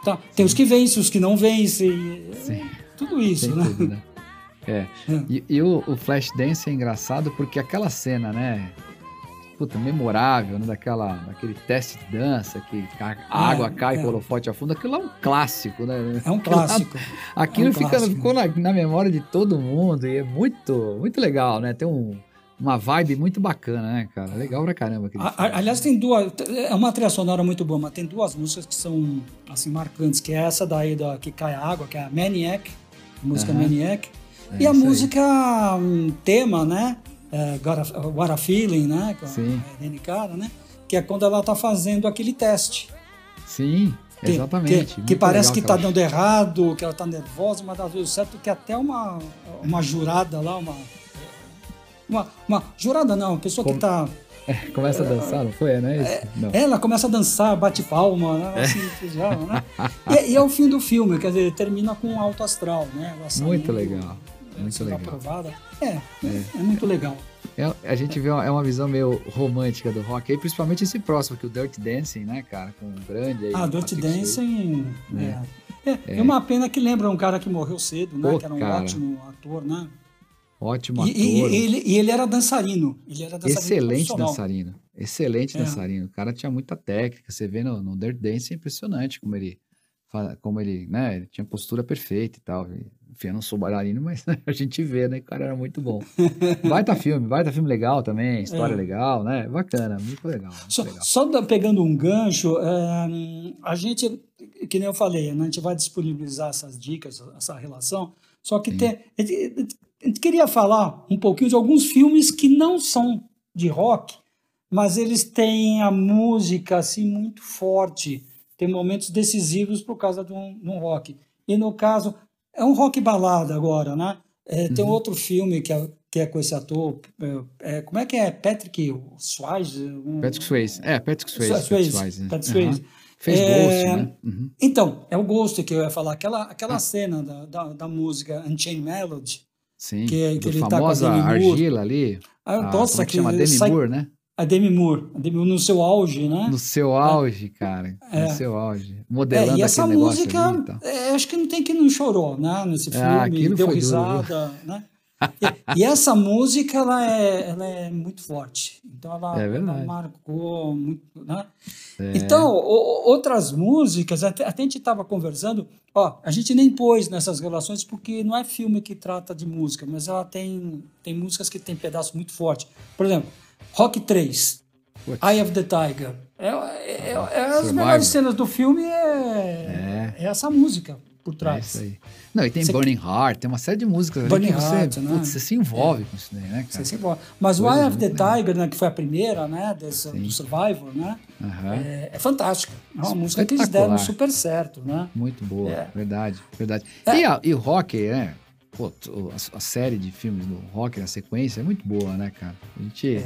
Tá. Tem os que vencem, os que não vencem. Sim. Tudo isso, Sem né? Dúvida. É. é. E, e o, o Flashdance é engraçado porque aquela cena, né? Puta, memorável, né? Daquela, daquele teste de dança que a é, água cai, é. holofote afunda, aquilo é um clássico, né? É um clássico. Aquilo é um fica, clássico. ficou na, na, memória de todo mundo e é muito, muito legal, né? Tem um, uma vibe muito bacana, né, cara? Legal pra caramba. A, aliás, tem duas. É uma trilha sonora muito boa, mas tem duas músicas que são assim marcantes, que é essa daí da que cai a água, que é a Maniac, a música uhum. Maniac, é e a música um, tema, né? É, What, a, Feeling, né? Com Sim. a Cara, né? Que é quando ela tá fazendo aquele teste. Sim. Que, exatamente. Que, que parece que está dando errado, que ela está nervosa, mas dá tudo certo, que até uma, uma jurada lá, uma uma, uma jurada não, uma pessoa que tá. É, começa a dançar, não foi? Não é isso? É, não. Ela começa a dançar, bate palma, né? Assim, né? E, e, é o fim do filme, quer dizer, termina com um alto astral, né? muito legal. Muito legal. Aprovada. É, é, é muito legal. É, a gente vê uma, é uma visão meio romântica do rock, aí, principalmente esse próximo, que é o Dirty Dancing, né, cara? Com o grande aí. Ah, Dirty Dancing. É. É, é. uma pena que lembra um cara que morreu cedo, né? Pô, que era um cara. ótimo ator, né? Ótimo ator. E, e, ele, e ele era dançarino. Ele era dançarino Excelente dançarino. Excelente é. dançarino. O cara tinha muita técnica. Você vê no, no Dirt Dance é impressionante como ele, como ele, né? Ele tinha postura perfeita e tal. Enfim, eu não sou bailarino, mas a gente vê, né? O cara era muito bom. Baita filme, baita filme legal também, história é. legal, né? Bacana, muito legal. Muito só, legal. só pegando um gancho, é, a gente, que nem eu falei, né, a gente vai disponibilizar essas dicas, essa relação, só que tem, a gente queria falar um pouquinho de alguns filmes que não são de rock, mas eles têm a música assim muito forte, tem momentos decisivos por causa de um, de um rock. E no caso, é um rock balada agora, né? É, tem uhum. outro filme que é, que é com esse ator. É, é como é que é? Patrick Swayze? Um... Patrick Swayze. É, Patrick Swayze. Swayze. Swayze. Patrick Swayze. Uhum. Fez é, Ghost, né? Uhum. Então, é o Ghost que eu ia falar. Aquela, aquela ah. cena da, da, da, música Unchained Melody. Sim, que, que ele famosa tá com a argila ali. Ah, nossa, que, que chama Demi sai... Moore, né? A Demi Moore, a Demi Moore no seu auge, né? No seu auge, é. cara. É. No seu auge. Modelando é, e essa música, ali, então. é, acho que não tem quem não chorou, né? Nesse ah, filme, deu risada, duro. né? e, e, essa música, ela é, ela é muito forte. Então, ela, é ela marcou muito, né? É. Então, o, outras músicas, até, até a gente estava conversando, ó, a gente nem pôs nessas relações porque não é filme que trata de música, mas ela tem, tem músicas que tem pedaço muito forte. Por exemplo, Rock 3, Putz. Eye of the Tiger. É, é, é as melhores cenas do filme é, é, é. essa música por trás. É isso aí. Não, e tem você... Burning Heart, tem uma série de músicas Burning que você, Heart, né? putz, você se envolve com isso daí, né, cara? Você se envolve. Mas o Eye of the Tiger, né, que foi a primeira, né, desse, do Survivor, né, uhum. é, é fantástica. É uma música que eles deram super certo, né? Muito boa, é. verdade, verdade. E, a, e o rock, né, pô, a, a, série de filmes do rock, a sequência, é muito boa, né, cara? A gente...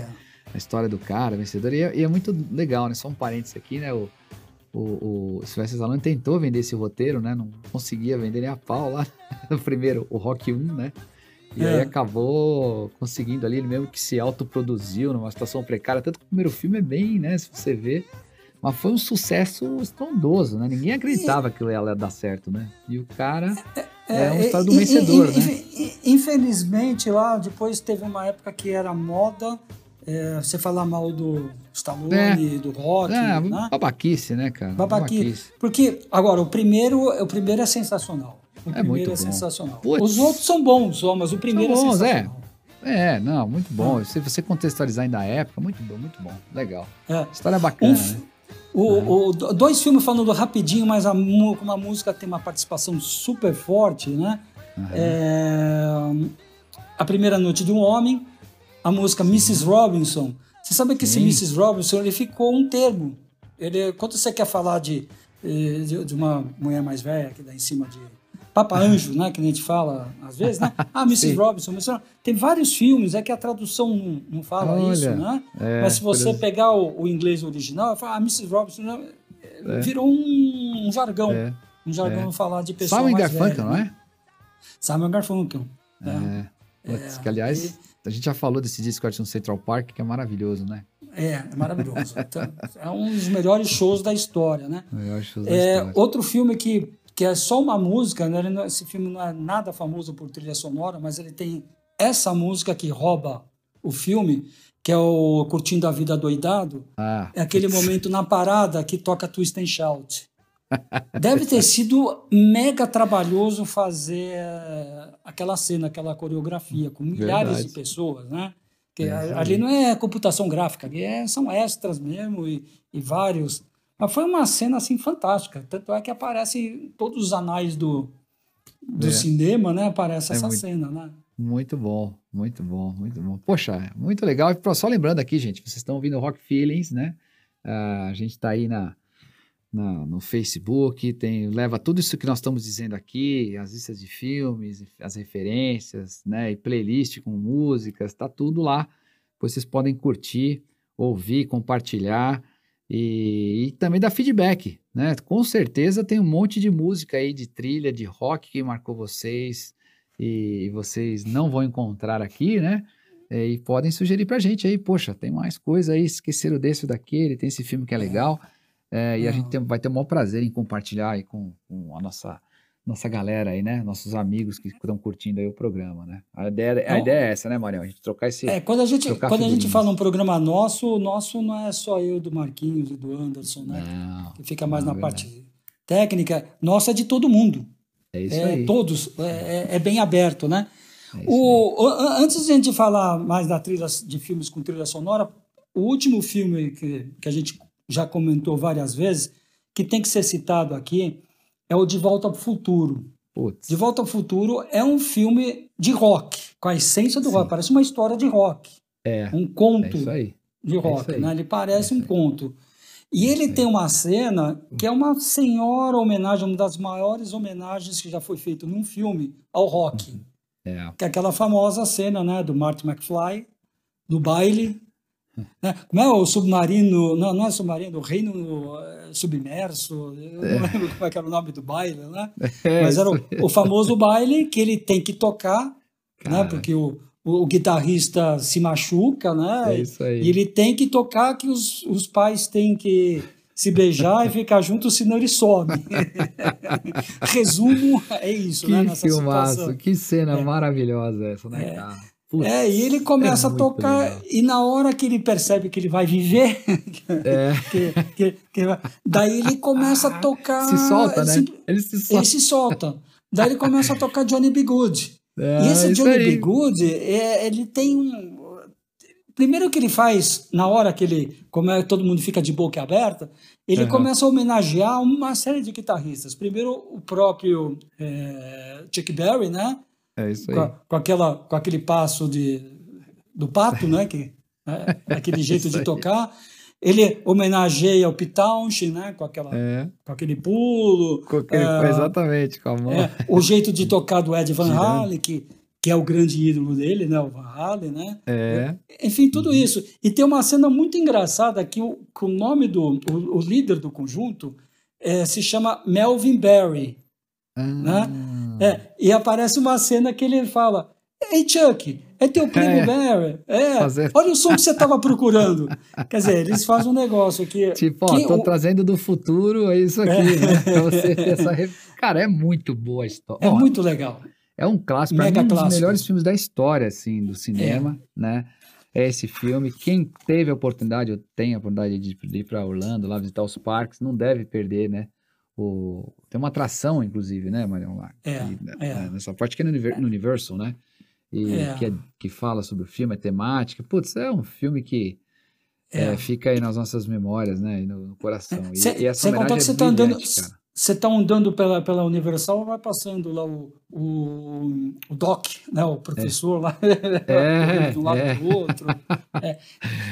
É a história do cara, vencedor. E é, e é, muito legal, né? Só um parênteses aqui, né? O, o, o Sylvester Stallone tentou vender esse roteiro, né? Não conseguia vender nem a pau lá no primeiro, o Rock 1, né? E é. aí acabou conseguindo ali, ele mesmo que se autoproduziu numa situação precária. Tanto que o primeiro filme é bem, né? Se você vê. Mas foi um sucesso estrondoso, né? Ninguém acreditava e... que ela ia dar certo, né? E o cara é, é, é uma história do vencedor, né? Infelizmente, lá depois teve uma época que era moda é, você falar mal do Stallone, é. do Rock. É, né? babaquice, né, cara? Babaquice. babaquice. Porque, agora, o primeiro, o primeiro é sensacional. O é primeiro é sensacional. Os outros são bons, mas o primeiro são é bons, é sensacional. É. É, não, muito bom. Ah. Se você contextualizar ainda a época, muito bom, muito bom. Legal. É. História bacana, né? O, o, dois filmes falando rapidinho, mas a, uma música tem uma participação super forte, né? Uhum. É, a Primeira Noite de um Homem, a música Mrs. Robinson. Você sabe que Sim. esse Mrs. Robinson ele ficou um termo. Ele, quando você quer falar de, eh, de, de uma mulher mais velha que dá em cima de Papa Anjo, né, que a gente fala às vezes, né? Ah, Mrs. Robinson, Mrs. Tem vários filmes, é que a tradução não, não fala Olha, isso, né? É, Mas se você pegar o, o, inglês original, fala, ah, Mrs. Robinson né? é. virou um, um jargão. É. Um jargão é. falar de pessoa Simon mais Garfunkel, velha. não é? Simon Garfunkel. É. é. que, aliás, e, a gente já falou desse disco no Central Park, que é maravilhoso, né? É, é maravilhoso. então, é um dos melhores shows da história, né? Melhores shows da é, história. Outro filme que, que é só uma música, né? esse filme não é nada famoso por trilha sonora, mas ele tem essa música que rouba o filme, que é o Curtindo a Vida Doidado. Ah, é aquele momento na parada que toca Twist and Shout. Deve ter sido mega trabalhoso fazer eh, aquela cena, aquela coreografia com milhares Verdade. de pessoas, né? Que é, ali não é computação gráfica, ali é, são extras mesmo e, e, vários. Mas foi uma cena assim fantástica. Tanto é que aparece em todos os anais do, do é. cinema, né? Aparece é essa muito, cena, né? Muito bom, muito bom, muito bom. Poxa, muito legal. Só lembrando aqui, gente, vocês estão ouvindo Rock Feelings, né? Uh, a gente está aí na na, no Facebook, tem, leva tudo isso que nós estamos dizendo aqui, as listas de filmes, as referências, né, e playlist com músicas, tá tudo lá. Vocês podem curtir, ouvir, compartilhar e, e, também dar feedback, né? Com certeza tem um monte de música aí de trilha, de rock que marcou vocês e vocês não vão encontrar aqui, né? E podem sugerir pra gente aí, poxa, tem mais coisa aí, esqueceram desse ou daquele, tem esse filme que é legal. É, e a gente tem, vai ter o maior prazer em compartilhar aí com, com a nossa nossa galera aí, né? Nossos amigos que estão curtindo aí o programa, né? A ideia, a ideia é essa, né, Marião? A gente trocar esse. É, quando a gente, quando a gente fala um programa nosso, o nosso não é só eu, do Marquinhos e do Anderson, né? Não, que fica mais na é parte técnica. Nossa é de todo mundo. É isso é, aí. Todos. É, é, é bem aberto, né? É o, antes de a gente falar mais da trilha de filmes com trilha sonora, o último filme que, que a gente já comentou várias vezes, que tem que ser citado aqui, é o De Volta ao Futuro. Putz. De Volta ao Futuro é um filme de rock, com a essência do Sim. rock. Parece uma história de rock. É. Um conto é de é rock, né? Ele parece é um conto. E ele tem uma cena que é uma senhora homenagem, uma das maiores homenagens que já foi feita num filme ao rock. Uhum. É. Que é aquela famosa cena né, do Marty McFly, do baile, né? Como é o submarino? Não, não é submarino, o reino eh, submerso. Eu não lembro como é que era o nome do baile, né? É, Mas era o, o, famoso baile que ele tem que tocar, né? Porque o, o, o, guitarrista se machuca, né? É isso aí. E ele tem que tocar que os, os pais têm que se beijar e ficar juntos, senão ele some. Resumo, é isso, que né? Nessa filmaço, situação. que cena é. maravilhosa essa, né, é. cara? Putz, é, e ele começa é a tocar, legal. e na hora que ele percebe que ele vai viver, é. que, que, que, daí ele começa a tocar. Se solta, né? Ele se solta. Ele se solta. Daí ele começa a tocar Johnny B. Good. É, e esse Johnny B. Good, é, ele tem um. Primeiro que ele faz, na hora que ele. Como é, todo mundo fica de boca aberta, ele uhum. começa a homenagear uma série de guitarristas. Primeiro o próprio é, Chuck Berry, né? É isso aí. Com, com, aquela, com aquele passo de, do pato, né? Que, é, aquele jeito de tocar. Ele homenageia o Pitonchi, né? Com, aquela, é. com aquele pulo. Com aquele, é, exatamente, com a mão. É, o jeito de tocar do Ed Van Halen, que, que é o grande ídolo dele, né? O Van Halen, né? É. Enfim, tudo isso. E tem uma cena muito engraçada que o, que o nome do o, o líder do conjunto é, se chama Melvin Barry. Ah. Né? É, e aparece uma cena que ele fala: Ei, Chuck, é teu primo é. Barry? É, Fazer... olha o som que você estava procurando. Quer dizer, eles fazem um negócio que. Tipo, ó, tô o... trazendo do futuro, é isso aqui, é. né? Pra você ter essa. Cara, é muito boa a história. É ó, muito legal. É um clássico, Mega mim, um dos melhores filmes da história, assim, do cinema, é. né? É esse filme. Quem teve a oportunidade, ou tem a oportunidade de ir para Orlando, lá visitar os parques, não deve perder, né? O, tem uma atração, inclusive, né, Marião? Lá, é, é. Né, nessa parte que é no, Universal, né? E é. Que, é, que fala sobre o filme, é temática. Putz, é um filme que é. é fica aí nas nossas memórias, né? No, no coração. E, cê, e essa homenagem é você tá andando, cara você está andando pela, pela Universal, vai passando lá o, o, o Doc, né, o professor é. lá, é, de um lado é. do outro. É.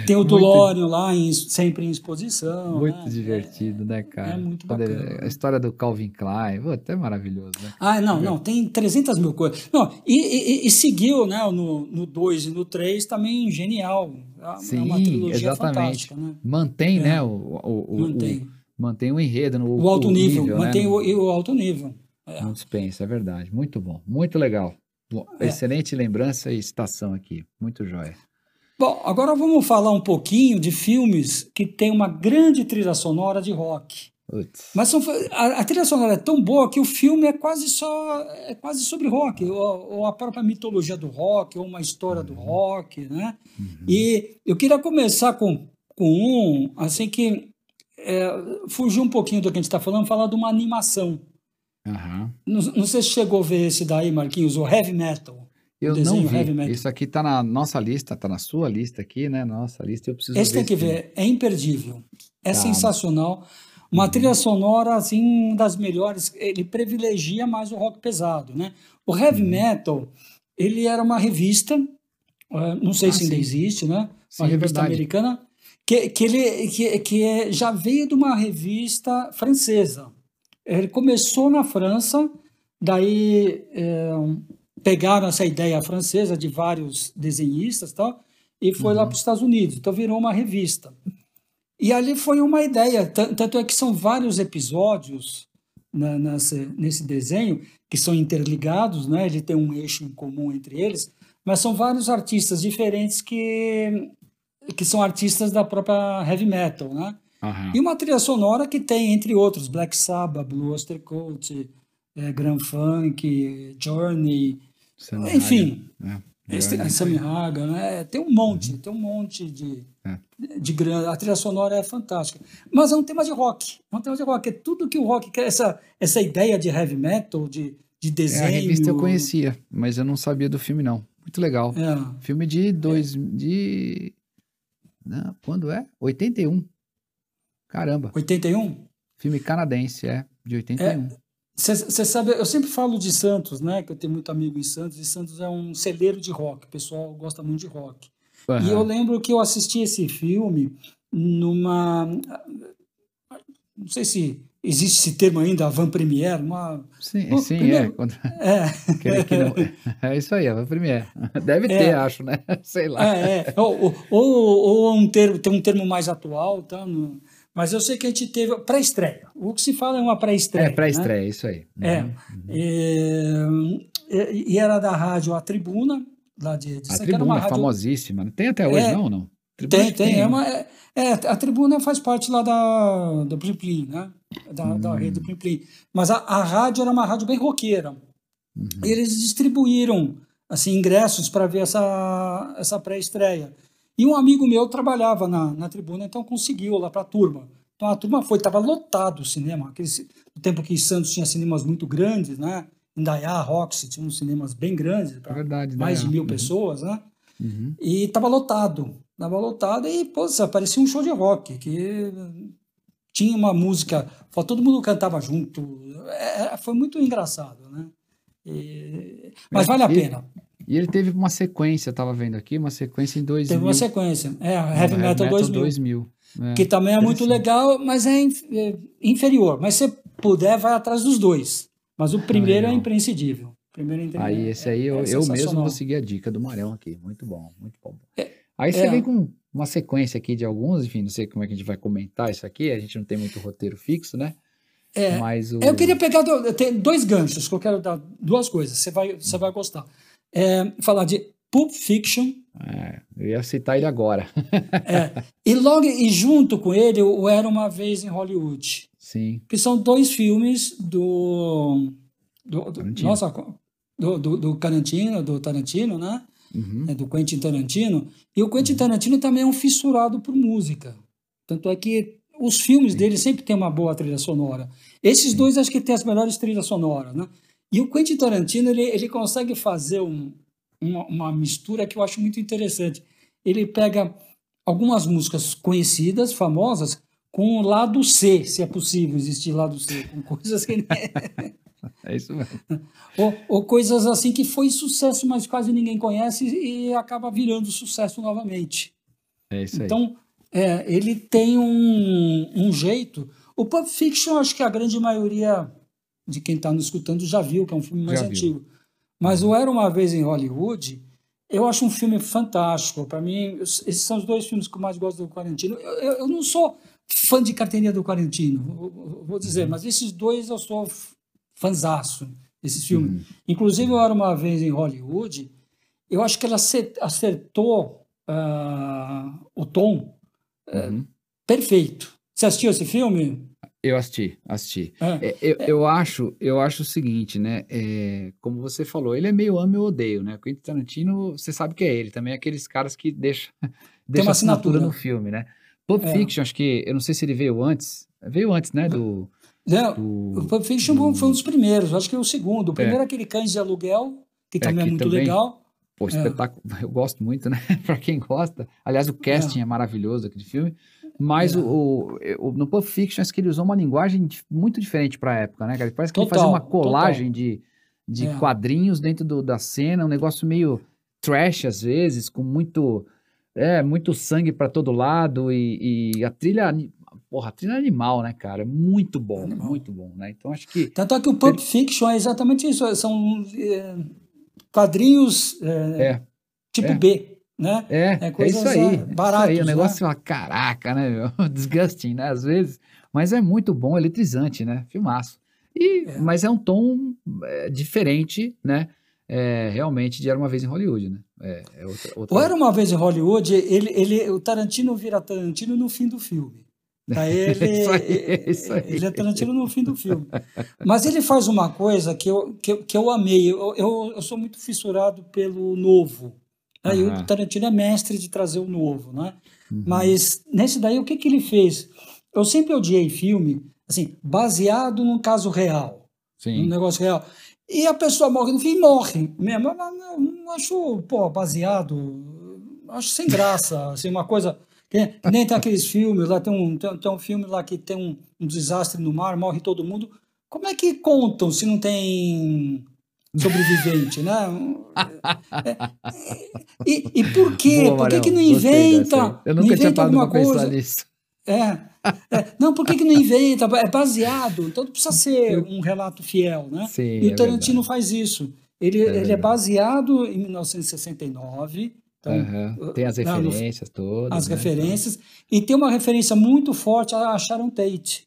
Tem o DeLorean lá, em, sempre em exposição. Muito né? divertido, né, cara? É muito bacana. A história do Calvin Klein, pô, até maravilhoso, né? Ah, não, não, tem 300 mil coisas. Não, e, e, e seguiu, né, no 2 e no 3 também genial. É Sim, uma trilogia exatamente. fantástica, né? Mantém, né, o, o, o Mantém. O, mantém o enredo, no, o alto o nível, nível, mantém né? o, o, alto nível. É. Não dispensa, é verdade. Muito bom, muito legal. Bom, é. Excelente lembrança e citação aqui, muito jóia. Bom, agora vamos falar um pouquinho de filmes que tem uma grande trilha sonora de rock. Putz. Mas são, a, a, trilha sonora é tão boa que o filme é quase só é quase sobre rock, ou, ou a própria mitologia do rock, ou uma história uhum. do rock, né? Uhum. E eu queria começar com, com um, assim que é, fugir um pouquinho do que a gente está falando, falar de uma animação. Uhum. Não, não, sei se chegou a ver esse daí, Marquinhos, o Heavy Metal. Eu não vi. Isso aqui está na nossa lista, está na sua lista aqui, né? Nossa lista, eu preciso Esse ver tem que filme. ver, é imperdível. É tá. sensacional. Uma uhum. trilha sonora, assim, uma das melhores. Ele privilegia mais o rock pesado, né? O Heavy uhum. Metal, ele era uma revista, eh, não sei ah, se ainda sim. existe, né? Sim, uma é revista verdade. americana que, que, ele, que, que é, já veio de uma revista francesa. Ele começou na França, daí é, pegaram essa ideia francesa de vários desenhistas tal, e foi uhum. lá para os Estados Unidos. Então virou uma revista. E ali foi uma ideia, tanto é que são vários episódios na, nesse desenho que são interligados, né? ele tem um eixo em comum entre eles, mas são vários artistas diferentes que que são artistas da própria heavy metal, né? Uhum. E uma trilha sonora que tem, entre outros, Black Sabbath, Blue Oyster Cult, é, Grand Funk, Journey, Sam enfim. Hagen, Esse, Journey. Sammy Hagar, né? Tem um monte, tem um monte de, É. de grande. A trilha sonora é fantástica. Mas é um tema de rock. É um tema de rock. É tudo que o rock quer. Essa, essa ideia de heavy metal, de, de É, desenho. a revista eu conhecia, mas eu não sabia do filme, não. Muito legal. É. Filme de dois. De. Não, quando é? 81. Caramba. 81? Filme canadense, é. De 81. Você sabe, eu sempre falo de Santos, né? Que eu tenho muito amigo em Santos, e Santos é um celeiro de rock. O pessoal gosta muito de rock. E Aham. eu lembro que eu assisti esse filme numa. Não sei se existe esse termo ainda, van premiere, uma. Sim, Bom, sim, é. primeiro- Quando... É, não- É isso aí, a Premiere. Deve ter, É. acho, né? Sei lá. é, é. Ou, ou, ou um termo, tem um termo mais atual, tá? Mas eu sei que a gente teve pré-estreia. O que se fala é uma pré-estreia. É, pré-estreia, isso aí. Né? É. Uhum. É, e, e era da rádio A Tribuna, lá de, de A tribuna, rádio- famosíssima. Tem até hoje, É. não, não? Tribuna Tem, tem. É uma, é, é, a tribuna faz parte lá da, do Plim Plim, né? Da, da Hum. rede do Plim Plim. Mas a, a rádio era uma rádio bem roqueira. Uhum. E eles distribuíram assim, ingressos para ver essa, essa pré-estreia. E um amigo meu trabalhava na, na tribuna, então conseguiu lá para a turma. Então a turma foi, estava lotado o cinema. Aquele, no tempo que Santos tinha cinemas muito grandes, né? Indaiá, Roxy, tinha uns cinemas bem grandes, É pra verdade, né? mais de mil Uhum. pessoas, né? Uhum. E estava lotado. Estava lotado e, pô, parecia um show de rock, que tinha uma música, todo mundo cantava junto. É, foi muito engraçado, né? E- mas vale a pena. E ele teve uma sequência, eu tava vendo aqui, uma sequência em 2000. Teve uma sequência. É, Não, Heavy Metal 2000. 2000. É. Que também é muito legal, mas é, é inferior. Mas se puder, vai atrás dos dois. Mas o primeiro é legal. imprescindível. Primeiro é Aí, esse aí, eu, é eu mesmo sensacional. vou seguir a dica do Marão aqui. Muito bom, muito bom. Aí você é. vem com uma sequência aqui de alguns, enfim, não sei como é que a gente vai comentar isso aqui, a gente não tem muito roteiro fixo, né? É, Mas o... Eu queria pegar do- tem dois ganchos que eu quero dar duas coisas. Você vai, você vai gostar. É, falar de Pulp Fiction É, eu ia citar ele agora. é, e logo e junto com ele o Era uma vez em Hollywood, Sim. que são dois filmes do, do, do nossa do, do, do Tarantino, do Tarantino, né? Uhum. É, do Quentin Tarantino. E o Quentin Tarantino também é um fissurado por música. Tanto é que os filmes dele sempre tem uma boa trilha sonora. Esses dois acho que tem as melhores trilhas sonoras, né? E o Quentin Tarantino ele, ele consegue fazer um, uma, uma mistura que eu acho muito interessante. Ele pega algumas músicas conhecidas, famosas, com o lado C, se é possível existir lado C, com coisas que É isso mesmo. ou, ou coisas assim que foi sucesso, mas quase ninguém conhece e acaba virando sucesso novamente. É isso aí. Então, é, ele tem um, um jeito. O Pulp Fiction, acho que a grande maioria de quem está nos escutando já viu, que é um filme mais Já viu. antigo. Mas o Era Uma Vez em Hollywood, eu acho um filme fantástico. Para mim, esses são os dois filmes que eu mais gosto do Quarantino. Eu, eu, eu não sou fã de carteirinha do Quarantino, vou- dizer, Uhum. mas esses dois eu sou fanzaço, esses filmes. Uhum. Inclusive, eu Era Uma Vez em Hollywood, eu acho que ela ace- acertou ah, o tom Uhum. perfeito. Você assistiu esse filme? Eu assisti, assisti. É. É, eu, eu acho, eu acho o seguinte, né? é, como você falou, ele é meio amo e odeio, né? Quentin Tarantino, você sabe que é ele, também é aqueles caras que deixam deixa uma assinatura assinatura. no filme, né? Pulp É. Fiction, acho que, eu não sei se ele veio antes, veio antes, né? Do, Não, do- o Pulp Fiction do- foi um dos primeiros, acho que é o segundo. O primeiro é aquele Cães de Aluguel, que também é, muito também- legal. Pô, espetáculo, eu gosto muito, né? pra quem gosta. Aliás, o casting é, maravilhoso daquele filme. Mas É. o, o- o- no Pulp Fiction, acho que ele usou uma linguagem muito diferente pra época, né, cara? Parece que ele Total, fazia uma colagem de, de É. quadrinhos dentro do- da cena, um negócio meio trash às vezes, com muito, é, muito sangue pra todo lado e, e a trilha, porra, a trilha é animal, né, cara? Muito bom, Animal. muito bom, né? Então acho que Tanto é que o Pulp Fiction é exatamente isso, são é, quadrinhos é, é, tipo é. B, né? É, É é, isso aí. é, é isso aí. baratos, O negócio né? você fala, caraca, né, meu? Disgusting, né? Às vezes. Mas é muito bom, eletrizante, né? Filmaço. E, É. Mas é um tom é, diferente, né? É, realmente de Era Uma Vez em Hollywood, né? É, é outra, outra... Ou era uma vez em Hollywood, ele, ele, o Tarantino vira Tarantino no fim do filme. Tá ele, isso aí, isso aí. ele é Tarantino no fim do filme. Mas ele faz uma coisa que eu, que, que eu amei. Eu, eu, eu sou muito fissurado pelo novo. Né? Uhum. E o Tarantino é mestre de trazer o novo, né? Uhum. Mas nesse daí, o que, que ele fez? Eu sempre odiei filme, assim, baseado num caso real. Sim. Num negócio real. E a pessoa morre no fim e morre mesmo. Eu não acho, pô, baseado, acho sem graça, assim, uma coisa que, nem tem aqueles filmes, lá tem um, tem, tem, um filme lá que tem um, um desastre no mar, morre todo mundo. Como é que contam se não tem sobrevivente, né? É, e, e por quê? Boa, por que, que não inventa? Eu nunca tinha parado para pensar nisso. É, é, não, por que, que não inventa? É baseado, então precisa ser um relato fiel, né? Sim, e o é Tarantino faz isso. Ele é, ele é baseado em 1969 então, uhum. Tem as referências todas. As né? referências. E tem uma referência muito forte a Sharon Tate,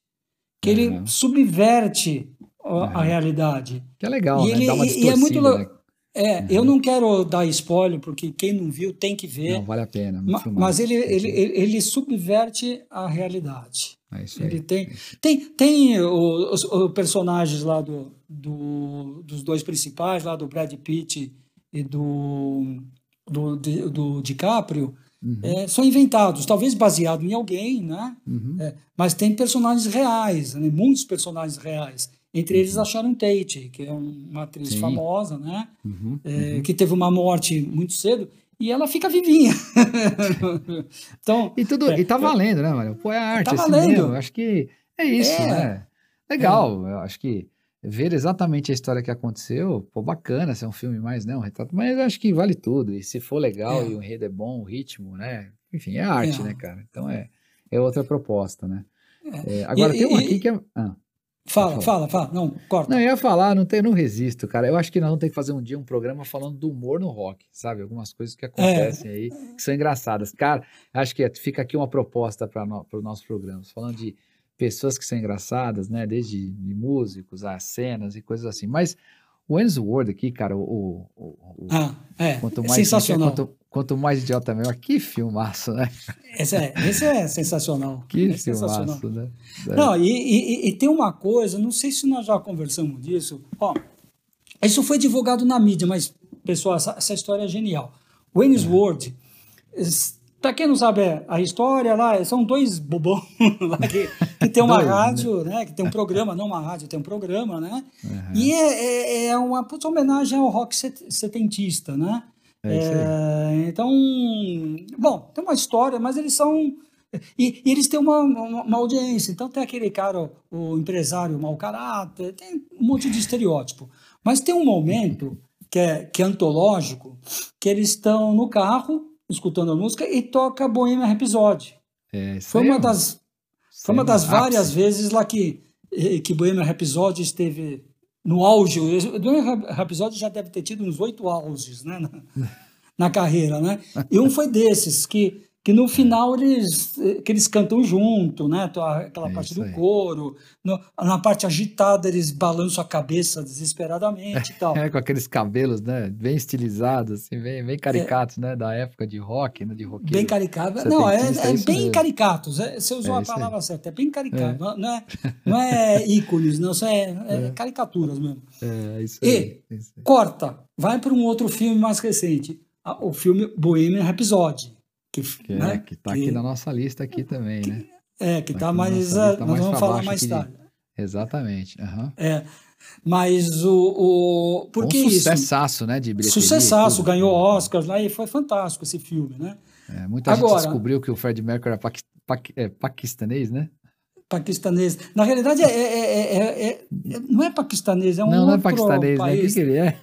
que uhum. ele subverte a, a, realidade. Que é legal, e né? Ele, Dá uma e é muito né? É, uhum. eu não quero dar spoiler, porque quem não viu tem que ver. Não, vale a pena. Ma, mas ele, ele, ele, ele, subverte a realidade. É isso ele aí. tem, é tem, tem os, os, personagens lá do, do, dos dois principais, lá do Brad Pitt e do do, do, do DiCaprio uhum. é, são inventados, talvez baseado em alguém, né? Uhum. É, mas tem personagens reais, né? muitos personagens reais. Entre eles a Sharon Tate, que é uma atriz Sim. famosa, né? Uhum. É, uhum. que teve uma morte muito cedo e ela fica vivinha. então, e tudo, é, e tá valendo, né, mano? Pô, é arte, tá valendo. Acho que é isso, é, né? Legal, eu acho que ver exatamente a história que aconteceu, pô, bacana, se é um filme mais, né, um retrato, mas acho que vale tudo, e se for legal é. e o enredo é bom, o ritmo, né, enfim, é arte, é. né, cara, então é, é outra proposta, né. É. é agora e, tem um aqui que é... Ah, fala, fala, fala, não, corta. Não, eu ia falar, não, tem, não resisto, cara, eu acho que nós vamos ter que fazer um dia um programa falando do humor no rock, sabe, algumas coisas que acontecem é. aí, que são engraçadas, cara, acho que fica aqui uma proposta para no, os nossos programas, falando de pessoas que são engraçadas, né? Desde músicos a cenas e coisas assim. Mas o Word aqui, cara, o, o, o ah, é, quanto mais sensacional. Quanto, quanto, mais idiota melhor. Que filmaço, né? Esse é, esse é sensacional. Que é filmaço, né? É. Não, e, e, e, tem uma coisa, não sei se nós já conversamos disso. Ó, isso foi divulgado na mídia, mas, pessoal, essa, essa história é genial. Wayne's é. World para quem não sabe a história lá, são dois bobões lá que, que tem uma dois, né? rádio, né? né? Que tem um programa, não uma rádio, tem um programa, né? Uhum. E é, é, é uma puta homenagem ao rock setentista, né? É é, então, bom, tem uma história, mas eles são e, e, eles têm uma, uma, uma, audiência. Então tem aquele cara, o empresário mau caráter, tem um monte de estereótipo. Mas tem um momento que é, que é antológico, que eles estão no carro escutando a música e toca Bohemian Rhapsody. É, foi uma das, foi uma das várias ápice. vezes lá que, que Bohemian Rhapsody esteve no auge. O Bohemian Rhapsody já deve ter tido uns oito auges né, na, na carreira, né? E um foi desses que que no final eles, que eles cantam junto, né? Aquela é parte do aí. coro. No, na parte agitada eles balançam a cabeça desesperadamente e tal. É, com aqueles cabelos, né? Bem estilizados, assim, bem, bem caricatos, é. né? Da época de rock, né? De rock. Bem caricato. Não, é, é, é bem caricatos. É, você usou a palavra aí. certa. É bem caricato. É. Não, é, não é ícones, não. Isso é, caricaturas mesmo. É, isso aí. E isso corta. Vai para um outro filme mais recente. O filme Bohemian Rhapsody que, que, né? é, que tá que, aqui na nossa lista aqui também, né? É, que tá, tá mais. Uh, nós vamos falar mais tarde. De... Exatamente. Uhum. É. Mas o. o por que um isso? Sucessaço, né? De bilheteria. Sucessaço, ganhou Oscars lá e foi fantástico esse filme, né? É, muita Agora, gente descobriu que o Fred Mercury era é paquistanês, né? paquistanês. Na realidade, é, é, é, não é paquistanês, é um não, outro não é paquistanês, país. Né? O que, que ele é?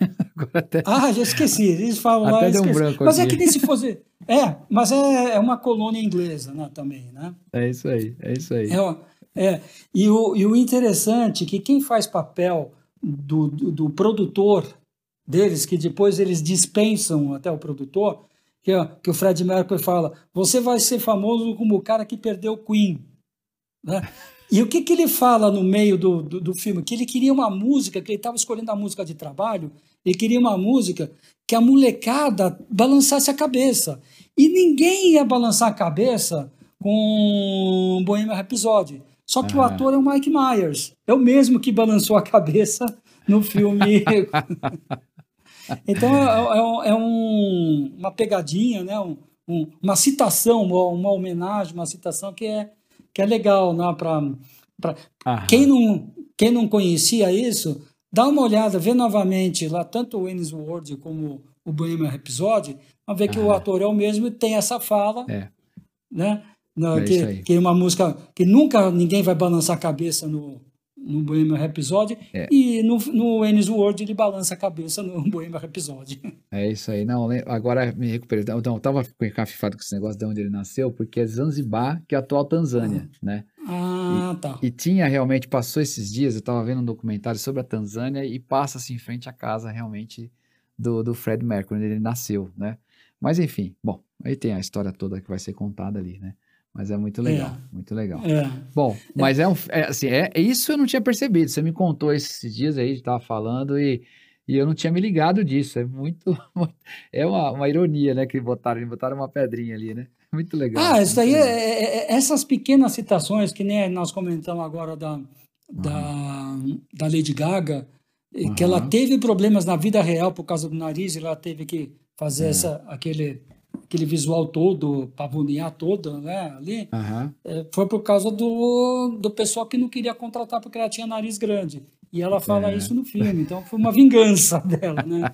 Até... Ah, já esqueci. Eles falam Até lá, deu um branco Mas aqui. é que nem se fosse... É, mas é, é uma colônia inglesa né, também, né? É isso aí, é isso aí. É, é. E, o, e o interessante é que quem faz papel do, do, do produtor deles, que depois eles dispensam até o produtor, que, que o Fred Mercury fala, você vai ser famoso como o cara que perdeu o Queen. Né? E o que, que ele fala no meio do, do, do filme? Que ele queria uma música, que ele estava escolhendo a música de trabalho, ele queria uma música que a molecada balançasse a cabeça. E ninguém ia balançar a cabeça com Bohemian Rhapsody. Só que o ator é o Mike Myers. É o mesmo que balançou a cabeça no filme. então é, é, é um, uma pegadinha, né? Um, um, uma citação, uma, uma, homenagem, uma citação que é, que é legal, né? Para quem não, quem não conhecia isso, dá uma olhada, vê novamente lá tanto o Ennis Ward como o Bohemian Rhapsody, vai ver que o ator é o mesmo e tem essa fala, é. né? é que, que é uma música que nunca ninguém vai balançar a cabeça no, no Bohemian Rhapsody é. e no, no Ennis World ele balança a cabeça no Bohemian Rhapsody. É isso aí. Não, agora me recuperei. Então, eu tava encafifado com esse negócio de onde ele nasceu, porque é Zanzibar, que é a atual Tanzânia, ah. né? Ah, e, tá. E tinha realmente, passou esses dias, eu tava vendo um documentário sobre a Tanzânia e passa-se em frente à casa realmente do, do Fred Mercury, ele nasceu, né? Mas enfim, bom, aí tem a história toda que vai ser contada ali, né? Mas é muito legal, é. muito legal. É. Bom, mas é, um, é assim, é, isso eu não tinha percebido. Você me contou esses dias aí, estava falando e, e eu não tinha me ligado disso. É muito, é uma, uma ironia, né, que botaram, botaram uma pedrinha ali, né? Muito legal. Ah, isso daí, é, é, é, essas pequenas citações que nem nós comentamos agora da, uhum. da, da Lady Gaga, uhum. que ela teve problemas na vida real por causa do nariz, e ela teve que fazer é. essa, aquele aquele visual todo, pavonear todo, né, ali, uhum. é, foi por causa do, do pessoal que não queria contratar porque ela tinha nariz grande. E ela fala é. isso no filme, então foi uma vingança dela, né?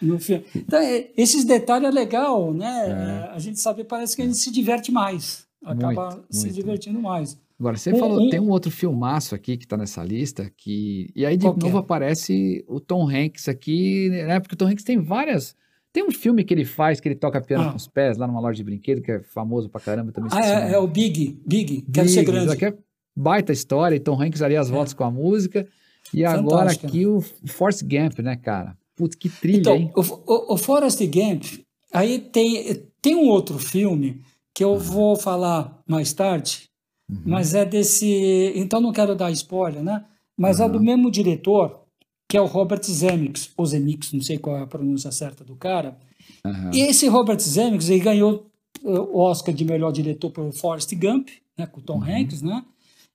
no filme. Então, é, esses detalhes é legal, né? É. A gente sabe, parece que a gente se diverte mais, acaba muito, se muito. divertindo mais. Agora, você um, falou, um... tem um outro filmaço aqui que está nessa lista, que. E aí, de Qual novo, é? aparece o Tom Hanks aqui, né? Porque o Tom Hanks tem várias tem um filme que ele faz, que ele toca piano ah. com os pés, lá numa loja de brinquedo, que é famoso pra caramba também. Ah, é, é, o Big, Big, quero Big, ser grande. Aqui é baita história, Tom Hanks ali as é. voltas com a música. E agora aqui o Forrest Gump, né, cara? Putz, que trilha, então, hein? O, o, o Forrest Gump, aí tem, tem um outro filme que eu vou falar mais tarde, uhum. mas é desse... Então não quero dar spoiler, né? Mas uhum. é do mesmo diretor, que é o Robert Zemeckis, ou Zemeckis, não sei qual é a pronúncia certa do cara. Uhum. E esse Robert Zemeckis ele ganhou uh, o Oscar de melhor diretor por Forrest Gump, né, com Tom uhum. Hanks, né?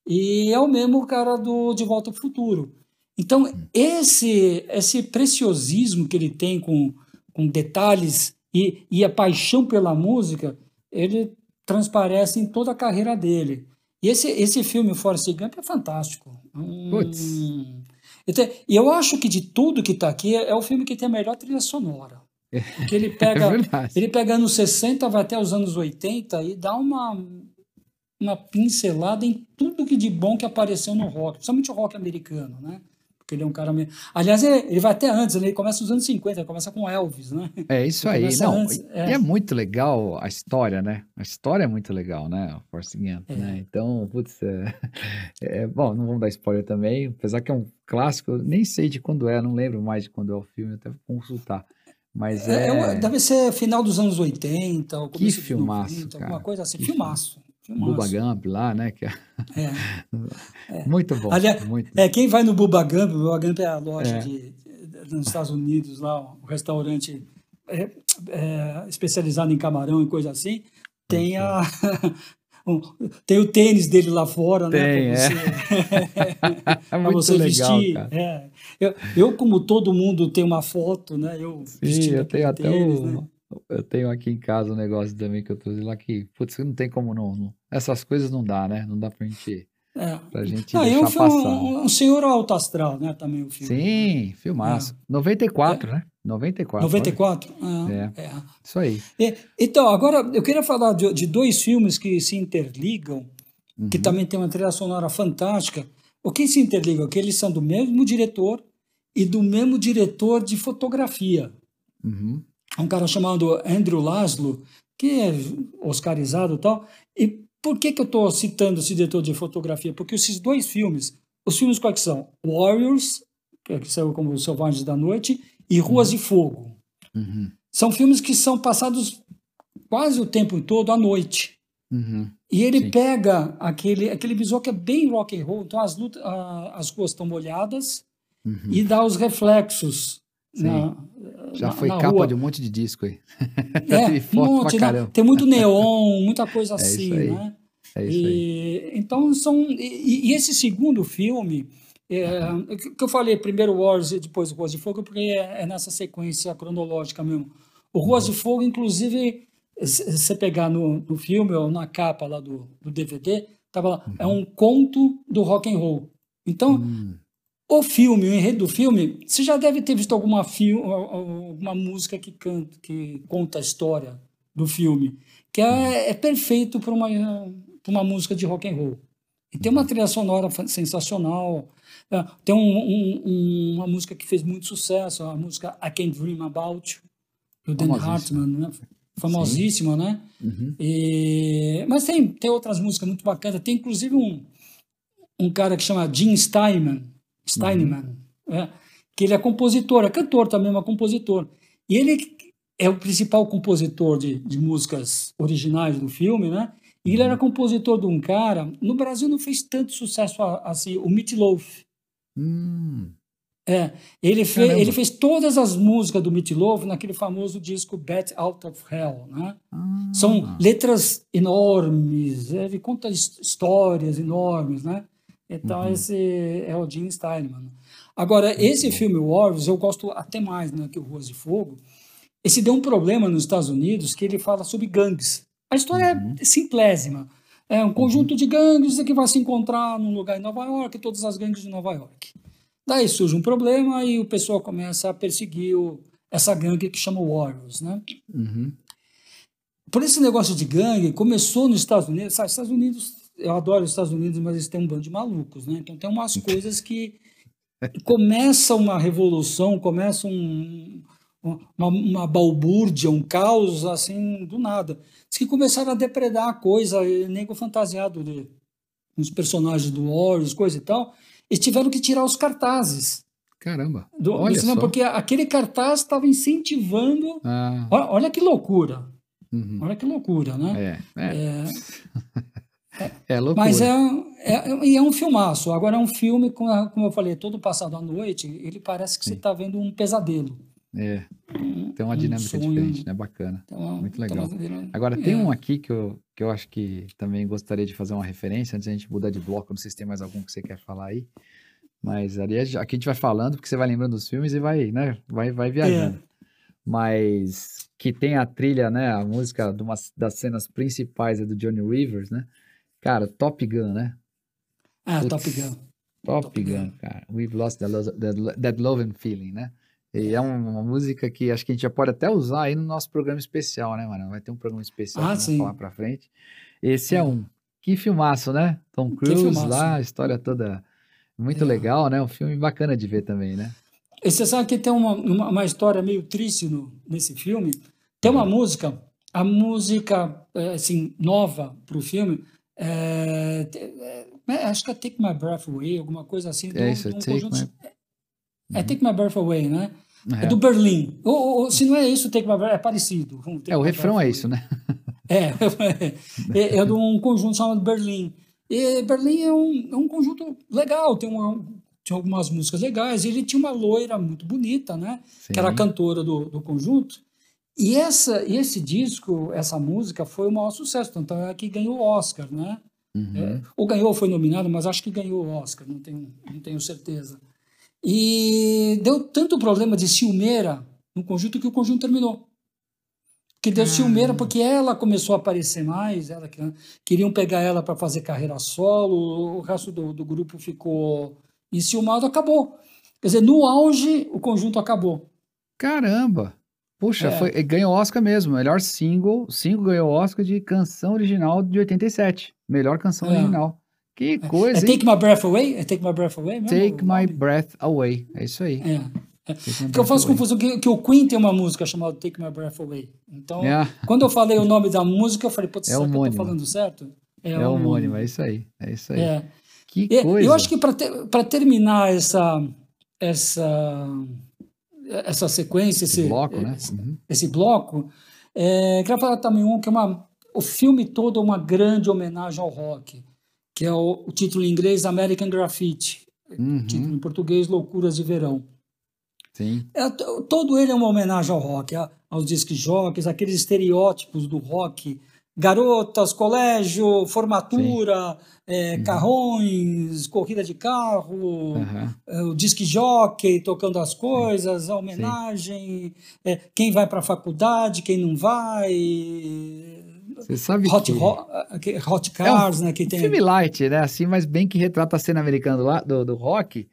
E é o mesmo cara do De Volta ao Futuro. Então, uhum. esse esse preciosismo que ele tem com, com detalhes e, e a paixão pela música, ele transparece em toda a carreira dele. E esse, esse filme, Forrest Gump, é fantástico. Putz. Hum, então, e eu acho que de tudo que está aqui é o filme que tem a melhor trilha sonora. Porque ele pega, é ele pega anos 60, vai até os anos 80 e dá uma, uma pincelada em tudo que de bom que apareceu no rock, principalmente o rock americano, né? Porque ele é um cara meio... Aliás, ele, ele vai até antes, né? ele começa nos anos 50, ele começa com Elvis, né? É isso aí. Não, antes, é. É muito legal a história, né? A história é muito legal, né? O Force Gump, é. né? Então, putz, é, é, bom, não vamos dar spoiler também, apesar que é um clássico, eu nem sei de quando é, não lembro mais de quando é o filme, até vou consultar. Mas é, é... deve ser final dos anos 80, ou que filmaço, 90, cara. alguma coisa assim. Que filmaço. Bubba Gump lá, né? Que... É. é. Muito bom. Aliás, muito é, quem vai no Bubba Gump, o Bubba Gump é a loja é. De, nos Estados Unidos, lá, um restaurante é, é, especializado em camarão e coisa assim, tem a. tem o tênis dele lá fora, né, tem, né? Para você, é. você legal, vestir. É. Eu, eu, como todo mundo, tenho uma foto, né? Eu Sim, eu tenho até tênis, o, né? Eu tenho aqui em casa um negócio também que eu trouxe lá que, putz, não tem como não, não, Essas coisas não dá, né? Não dá pra gente. É. Pra gente ah, deixar passar. Um, um senhor alto astral, né? Também o filme. Sim, filmaço. É. 94, é. né? 94. 94? Ah, é. é. Isso aí. É, então, agora eu queria falar de, de dois filmes que se interligam, uhum. que também tem uma trilha sonora fantástica. O que se interligam? Que eles são do mesmo diretor e do mesmo diretor de fotografia. Uhum um cara chamado Andrew Laszlo, que é oscarizado e tal. E por que, que eu estou citando esse diretor de fotografia? Porque esses dois filmes, os filmes quais são? Warriors, que saiu como Selvagens da Noite, e Ruas uhum. de Fogo. Uhum. São filmes que são passados quase o tempo todo à noite. Uhum. E ele Sim. pega aquele, aquele visual que é bem rock and roll, então as, lutas, as ruas estão molhadas uhum. e dá os reflexos na, Já na, foi na capa rua. de um monte de disco aí. É, Tem monte, né? Tem muito neon, muita coisa É assim, aí. né? É isso aí. E, então são e, e esse segundo filme é, que eu falei primeiro Wars e depois Ruas de Fogo porque é, é nessa sequência cronológica mesmo. O Ruas Uhum. de Fogo, inclusive, se você pegar no, no filme ou na capa lá do, do DVD, tava lá, é um conto do rock and roll. Então, Hum, o filme, o enredo do filme, você já deve ter visto alguma, música que canta, que conta a história do filme, que é, é perfeito para uma, pra uma música de rock and roll. E tem uma trilha sonora sensacional. É, Tem um- um- um- uma música que fez muito sucesso, a música I Can't Dream About You, do Dan. Hartman, né? famosíssima, né? uhum. E- mas tem, tem outras músicas muito bacanas. Tem inclusive um, um cara que chama Jim Steinman, Steinman é, que ele é compositor, é cantor também, mas compositor. E ele é o principal compositor de, de músicas originais do filme, né? E ele era compositor de um cara. No Brasil não fez tanto sucesso assim, o Meat Loaf. Hum, É, ele, fe, Caramba. ele fez todas as músicas do Meat Loaf naquele famoso disco Bat Out of Hell, né? ah, São letras enormes, ele conta his- histórias enormes, né? Então, Uhum. esse é o Jim Steinman. Agora, esse filme Warriors, eu gosto até mais né, que o Ruas de Fogo. Esse deu um problema nos Estados Unidos que ele fala sobre gangues. A história Uhum. é simplésima. É um conjunto de gangues que vai se encontrar num lugar em Nova York, todas as gangues de Nova York. Daí surge um problema e o pessoal começa a perseguir o- essa gangue que chama Warriors, né? uhum. por esse negócio de gangue, começou nos Estados Unidos. Sabe, Estados Unidos, eu adoro os Estados Unidos, mas eles têm um bando de malucos, né? Então tem umas coisas que começa uma revolução, começa um, uma, uma balbúrdia, um caos, assim, do nada. Diz que começaram a depredar a coisa, e nego fantasiado de uns personagens do Warriors, coisa e tal. Eles tiveram que tirar os cartazes Caramba. do, do Olha cinema, só. porque aquele cartaz estava incentivando. Ah, Olha, olha que loucura! uhum. Olha que loucura, né? É, é, É, é loucura. mas é, é, e é um filmaço. Agora é um filme, como, como eu falei, todo passado à noite, ele parece que você está vendo um pesadelo. É, tem uma um dinâmica sonho. diferente, né? Bacana. Então, Muito então, legal. ele- Agora, tem é. um aqui que eu, que eu acho que também gostaria de fazer uma referência, antes da gente mudar de bloco, não sei se tem mais algum que você quer falar aí, mas ali aqui a gente vai falando, porque você vai lembrando dos filmes e vai, né, vai, vai viajando. É. Mas que tem a trilha, né, a música de uma das cenas principais é do Johnny Rivers, né? Cara, Top Gun, né? Ah, Putz. Top Gun. Top, Top Gun, Gun. cara. We've lost that, lo- that, that love and feeling, né? E é um- uma música que acho que a gente já pode até usar aí no nosso programa especial, né, mano? Vai ter um programa especial Ah, sim. falar pra frente. Esse é É. um. Que filmaço, né? Tom Cruise filmaço. lá, a história toda muito É. legal, né? Um filme bacana de ver também, né? E você sabe que tem uma, uma, uma história meio triste no, nesse filme? Tem uma música, a música, é, assim, nova para o filme, é, é, é, acho que é Take My Breath Away, alguma coisa assim. do- É isso, de um Take conjunto- My- É Take My Breath Away, né? É, É, do Berlim. Ou, ou- ou se não é isso, Take My Breath, é parecido. É, o refrão é isso, né? É, é, é de um conjunto chamado Berlim. E Berlim é um, é um conjunto legal, tem, uma, tinha algumas músicas legais. E ele tinha uma loira muito bonita, né? Sim. Que era a cantora do, do conjunto. E essa, e esse disco, essa música, foi o maior sucesso. Tanto é que ganhou o Oscar, né? Uhum. É, ou ganhou ou foi nominado, mas acho que ganhou o Oscar, não tenho, não tenho certeza. E deu tanto problema de ciumeira no conjunto que o conjunto terminou. Que deu ciumeira porque ela começou a aparecer mais, ela que- queriam pegar ela para fazer carreira solo, o resto do, do grupo ficou enciumado, acabou. Quer dizer, no auge, o conjunto acabou. Caramba! Puxa, É. foi, ganhou Oscar mesmo. Melhor single. Single ganhou Oscar de canção original de 87. Melhor canção É. original. Que É coisa, hein? Take My Breath Away? É Take My Breath Away mesmo? Take My? Breath Away. É isso aí. É. My Porque eu faço Away. confusão que, que o Queen tem uma música chamada Take My Breath Away. Então, É, quando eu falei o nome da música, eu falei, putz, É será que eu tô homônimo. falando certo? é homônimo, é isso aí. É isso aí. É. Que coisa. Eu acho que para terminar essa, essa, essa sequência, Esse esse, bloco, né? esse, Uhum. esse bloco, é, queria falar também um que é uma, o filme todo é uma grande homenagem ao rock, que é o, o título em inglês American Graffiti, Uhum. título em português Loucuras de Verão. Sim. É, todo ele é uma homenagem ao rock, aos disc jockeys, aqueles estereótipos do rock. Garotas, colégio, formatura, é, uhum. carrões, corrida de carro, uhum. o disc jockey tocando as coisas, a homenagem, é, quem vai para a faculdade, quem não vai. Você sabe Hot, que... Hot, Hot Cars, é um, né? Que tem... filme light, né? Assim, mas bem que retrata a cena americana do, do, do rock.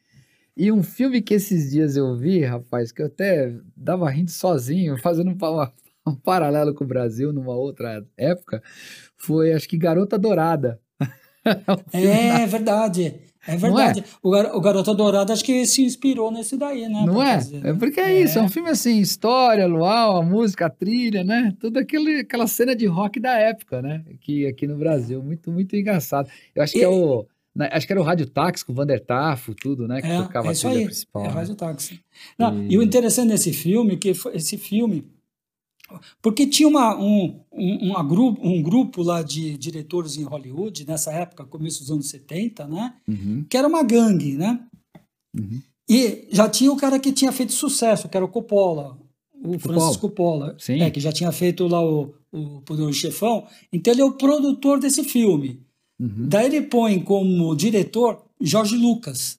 E um filme que esses dias eu vi, rapaz, que eu até dava rindo sozinho, fazendo uma, um paralelo com o Brasil numa outra época, foi acho que Garota Dourada. é, verdade. É verdade. É? O, Gar o Garota Dourada acho que se inspirou nesse daí, né? Não é? Fazer, né? É porque é, é, isso, é um filme assim, história, luau, a música, a trilha, né? Tudo aquele, aquela cena de rock da época, né? Que aqui no Brasil, muito, muito engraçado. Eu acho e... que é o né, acho que era o Rádio Táxi com o Vander Tafo, tudo, né? Que é, tocava é isso a trilha aí, principal. É o né? Rádio Táxi. Não, e... e... o interessante desse filme, que esse filme. Porque tinha uma, um, um, uma grupo, um grupo lá de diretores em Hollywood, nessa época, começo dos anos 70, né? Uhum. Que era uma gangue, né? Uhum. E já tinha o cara que tinha feito sucesso, que era o Coppola, o Francis Coppola, Sim. É, que já tinha feito lá o, o Poderoso Chefão. Então ele é o produtor desse filme. Uhum. Daí ele põe como diretor Jorge Lucas.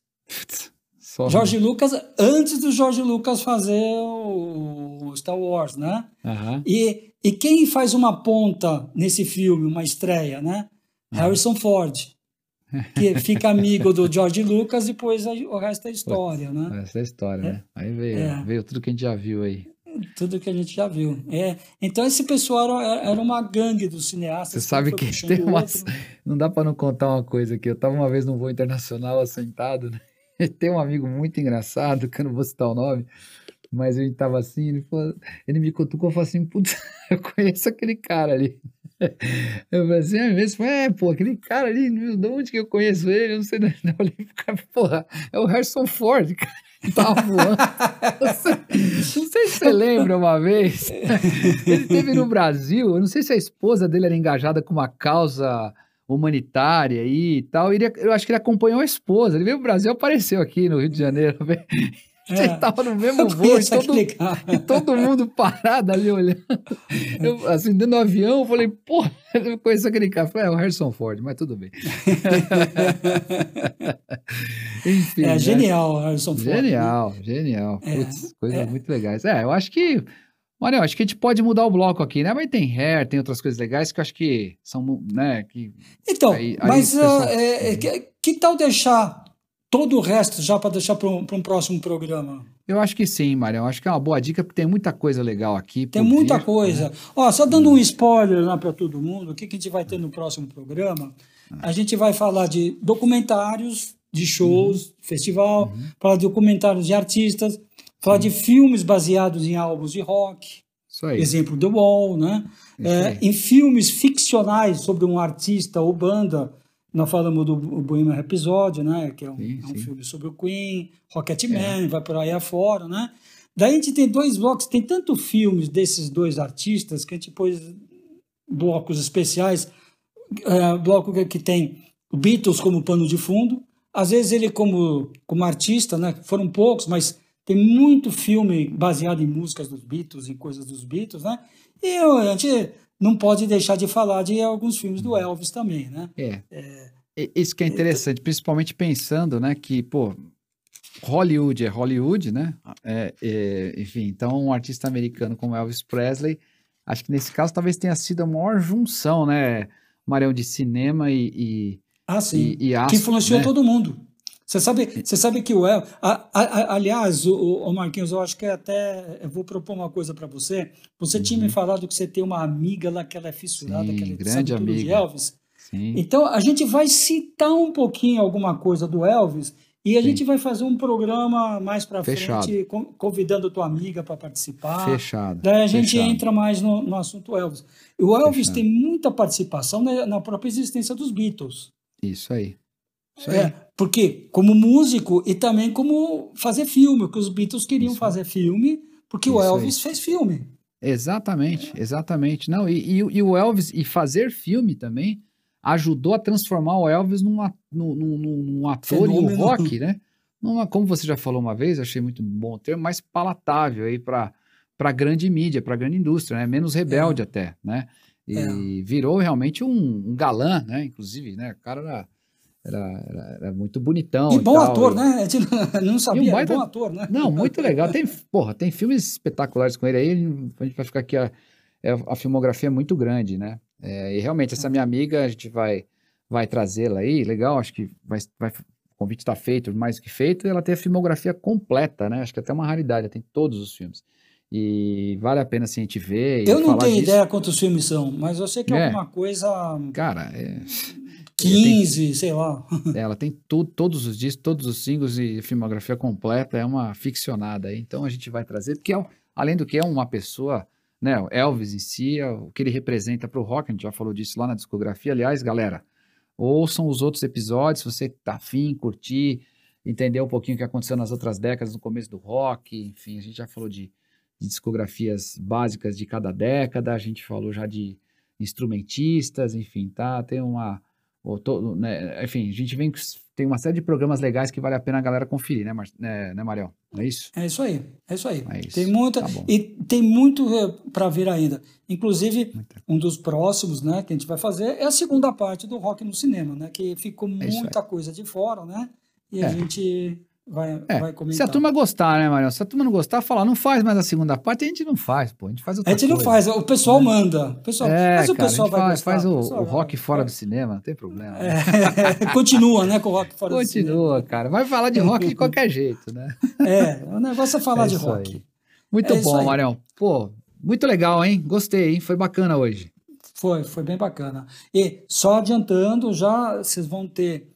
Só Jorge Lucas, antes do Jorge Lucas fazer o Star Wars, né? Uhum. E, e quem faz uma ponta nesse filme, uma estreia, né? Uhum. Harrison Ford. Que fica amigo do George Lucas e depois o resto é história, né? Resto é história, é. né? Aí veio, é. veio tudo que a gente já viu aí. Tudo que a gente já viu. É, então esse pessoal era, era uma gangue dos cineastas. Você sabe que tem umas, não dá para não contar uma coisa aqui. Eu estava uma vez num voo internacional assentado, né? tem um amigo muito engraçado, que eu não vou citar o nome, mas ele estava assim, ele, falou, ele me cutucou e falou assim, putz, eu conheço aquele cara ali. Eu falei assim, às vezes, é, pô, aquele cara ali, de onde que eu conheço ele? Eu não sei, não. Eu falei, porra, é o Harrison Ford, cara. Tava voando. Não sei, não sei se você lembra uma vez. Ele teve no Brasil, eu não sei se a esposa dele era engajada com uma causa humanitária e tal. Ele, eu acho que ele acompanhou a esposa. Ele veio pro Brasil, apareceu aqui no Rio de Janeiro. Você estava é. no mesmo voo e todo, e todo, mundo parado ali olhando. Eu, assim, dentro do avião, eu falei, pô, eu conheço aquele cara. Falei, é o Harrison Ford, mas tudo bem. Enfim. É né? genial, Harrison Ford. Genial, né? genial. É, Putz, coisas é. muito legais. É, eu acho que. Mariel, acho que a gente pode mudar o bloco aqui, né? Mas tem hair, tem outras coisas legais que eu acho que são, né? Que, então, aí, aí mas pessoal... uh, é, que, que tal deixar todo o resto já para deixar para um, um, próximo programa? Eu acho que sim. Eu acho que é uma boa dica, porque tem muita coisa legal aqui. Tem muita vir, coisa. Né? Ó, só dando um spoiler lá para todo mundo, o que, que a gente vai ter no próximo programa? A gente vai falar de documentários, de shows, uhum. festival, uhum. falar de documentários de artistas, falar de filmes baseados em álbuns de rock. Exemplo, The Wall, né? É, em filmes ficcionais sobre um artista ou banda, nós falamos do Bohemian Rhapsody, né? Que é um, sim, é um filme sobre o Queen, Rocketman, é. vai por aí afora, né? Daí a gente tem dois blocos, tem tanto filmes desses dois artistas que a gente pôs blocos especiais, é, bloco que, que tem Beatles como pano de fundo, às vezes ele como, como artista, né? Foram poucos, mas tem muito filme baseado em músicas dos Beatles, em coisas dos Beatles, né? E a gente não pode deixar de falar de alguns filmes do Elvis também, né? É. é isso que é interessante, principalmente pensando, né, que, pô, Hollywood é Hollywood, né? É, é, enfim, então um artista americano como Elvis Presley, acho que nesse caso talvez tenha sido a maior junção, né, Marião, de cinema e, e ah, sim. E, e que influenciou né? todo mundo. Você sabe, você sabe que o El. A, a, aliás, o, o, Marquinhos, eu acho que até. Eu vou propor uma coisa para você. Você uhum. tinha me uhum. falado que você tem uma amiga lá que ela é fissurada, Sim, que ela é grande amiga. de Elvis. Sim. Então, a gente vai citar um pouquinho alguma coisa do Elvis e a Sim. gente vai fazer um programa mais para frente, convidando tua amiga para participar. Fechado. Daí a gente Fechado. entra mais no, no assunto Elvis. O Elvis Fechado. tem muita participação na, na própria existência dos Beatles. Isso aí. É, porque como músico e também como fazer filme, que os Beatles queriam Isso. fazer filme, porque Isso o Elvis aí. fez filme. Exatamente, é. exatamente. Não, e, e, e, o Elvis, e fazer filme também, ajudou a transformar o Elvis num, num, num, num ator Fenômeno. e um rock, né? numa, como você já falou uma vez, achei muito bom o termo, mais palatável aí para para grande mídia, para grande indústria, né? Menos rebelde É. até, né? E É. virou realmente um, um galã, né? Inclusive, né? O cara era, era, era- era muito bonitão. E bom tal, ator, e- né? Não sabia, era baita- bom ator, né? Não, muito legal. Tem, porra, tem filmes espetaculares com ele aí. A gente vai ficar aqui. A, é, a filmografia é muito grande, né? É, e realmente, essa minha amiga, a gente vai, vai trazê-la aí. Legal, acho que vai, vai, o convite está feito, mais do que feito. E ela tem a filmografia completa, né? Acho que até uma raridade, ela tem todos os filmes. E vale a pena assim, a gente ver. e Eu não tenho disso. ideia quantos filmes são, mas eu sei que é É. alguma coisa Cara, é, 15, sei lá. ela tem tu- todos os discos, todos os singles e filmografia completa. É uma ficcionada. Então a gente vai trazer, porque é um- além do que é uma pessoa, né? O Elvis em si, é o que ele representa para o rock, a gente já falou disso lá na discografia. Aliás, galera, ouçam os outros episódios, se você tá afim, curtir, entender um pouquinho o que aconteceu nas outras décadas, no começo do rock, enfim, a gente já falou de, de discografias básicas de cada década, a gente falou já de instrumentistas, enfim, tá? Tem uma. Ou to- né, enfim, a gente vem, tem uma série de programas legais que vale a pena a galera conferir, né, Mar, né, né Mariel? Não é isso? É isso aí, é isso aí. É isso. Tem muita Tá e tem muito para vir ainda. Inclusive, Muita. um dos próximos, né, que a gente vai fazer é a segunda parte do rock no cinema, né, que ficou É muita coisa de fora, né? E a É. gente vai, É, vai se comentar. a turma gostar, né, Mariel? Se a turma não gostar, falar, não faz mais a segunda parte, a gente não faz, pô. A gente faz outra a gente não coisa. faz, o pessoal manda. O pessoal, É, mas o cara, pessoal vai faz, gostar. faz o, pessoal o rock vai- fora do cinema, não tem problema. né? É, continua, né, com o rock fora do Continua, cara. Vai falar de rock de qualquer jeito, né? cinema. É, o negócio é falar É de rock. aí. Muito É bom. Mariel. Pô, muito legal, hein? Gostei, hein? Foi bacana hoje. Foi, foi bem bacana. E só adiantando, já vocês vão ter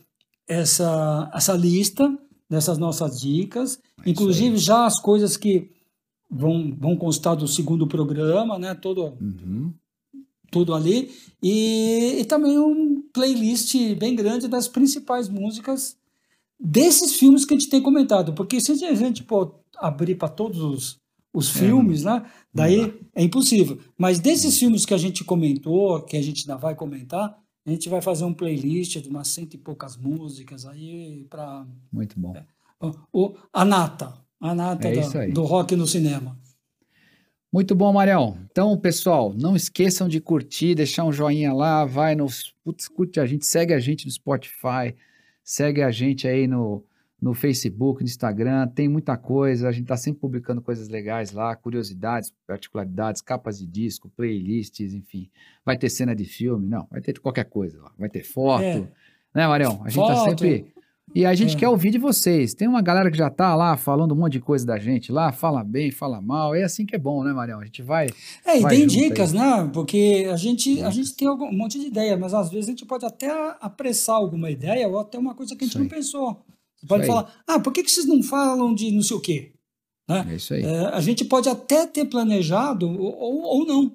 essa, essa lista dessas nossas dicas, É inclusive já as coisas que vão, vão constar do segundo programa, né? Todo, Uhum. tudo ali. E, e também um playlist bem grande das principais músicas desses filmes que a gente tem comentado. Porque se a gente pô, abrir para todos os, os É, filmes, né? Daí é impossível. Mas desses filmes que a gente comentou, que a gente ainda vai comentar, a gente vai fazer um playlist de umas cento e poucas músicas aí para Muito bom. o, a nata. A nata É da- do rock no cinema. Muito bom, Mariel. Então, pessoal, não esqueçam de curtir, deixar um joinha lá, vai nos. Putz, curte a gente, segue a gente no Spotify, segue a gente aí no, no Facebook, no Instagram, tem muita coisa, a gente tá sempre publicando coisas legais lá, curiosidades, particularidades, capas de disco, playlists, enfim. Vai ter cena de filme? Não, vai ter qualquer coisa lá, vai ter foto, É. né, Mariel? A gente tá Foto. sempre. E a gente É. quer ouvir de vocês. Tem uma galera que já tá lá falando um monte de coisa da gente lá, fala bem, fala mal. É assim que é bom, né, Marião? A gente vai. É, e Vai tem dicas, né? Porque a gente, a gente tem um monte de ideia, mas às vezes a gente pode até apressar alguma ideia ou até uma coisa que a gente Isso não aí. pensou. Você pode falar, ah, por que, que vocês não falam de não sei o quê? Né? É isso aí. É, a gente pode até ter planejado ou, ou, não.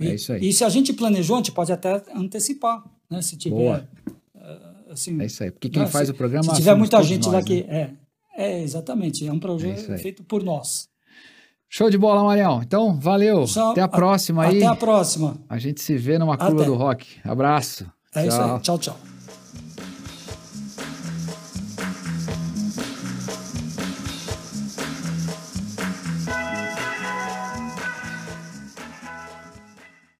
E, É isso aí. E se a gente planejou, a gente pode até antecipar, né? Se tiver. Boa. eh, Assim, É isso aí. Porque quem Ah, faz se- o programa. se tiver muita gente nós, lá né? que. É, é, exatamente. É um isso projeto aí. feito por nós. Show de bola, Marião. Então, valeu. Só- Até a próxima aí. Até a próxima. A gente se vê numa curva Até. do rock. Abraço. É isso Tchau. aí. Tchau, tchau.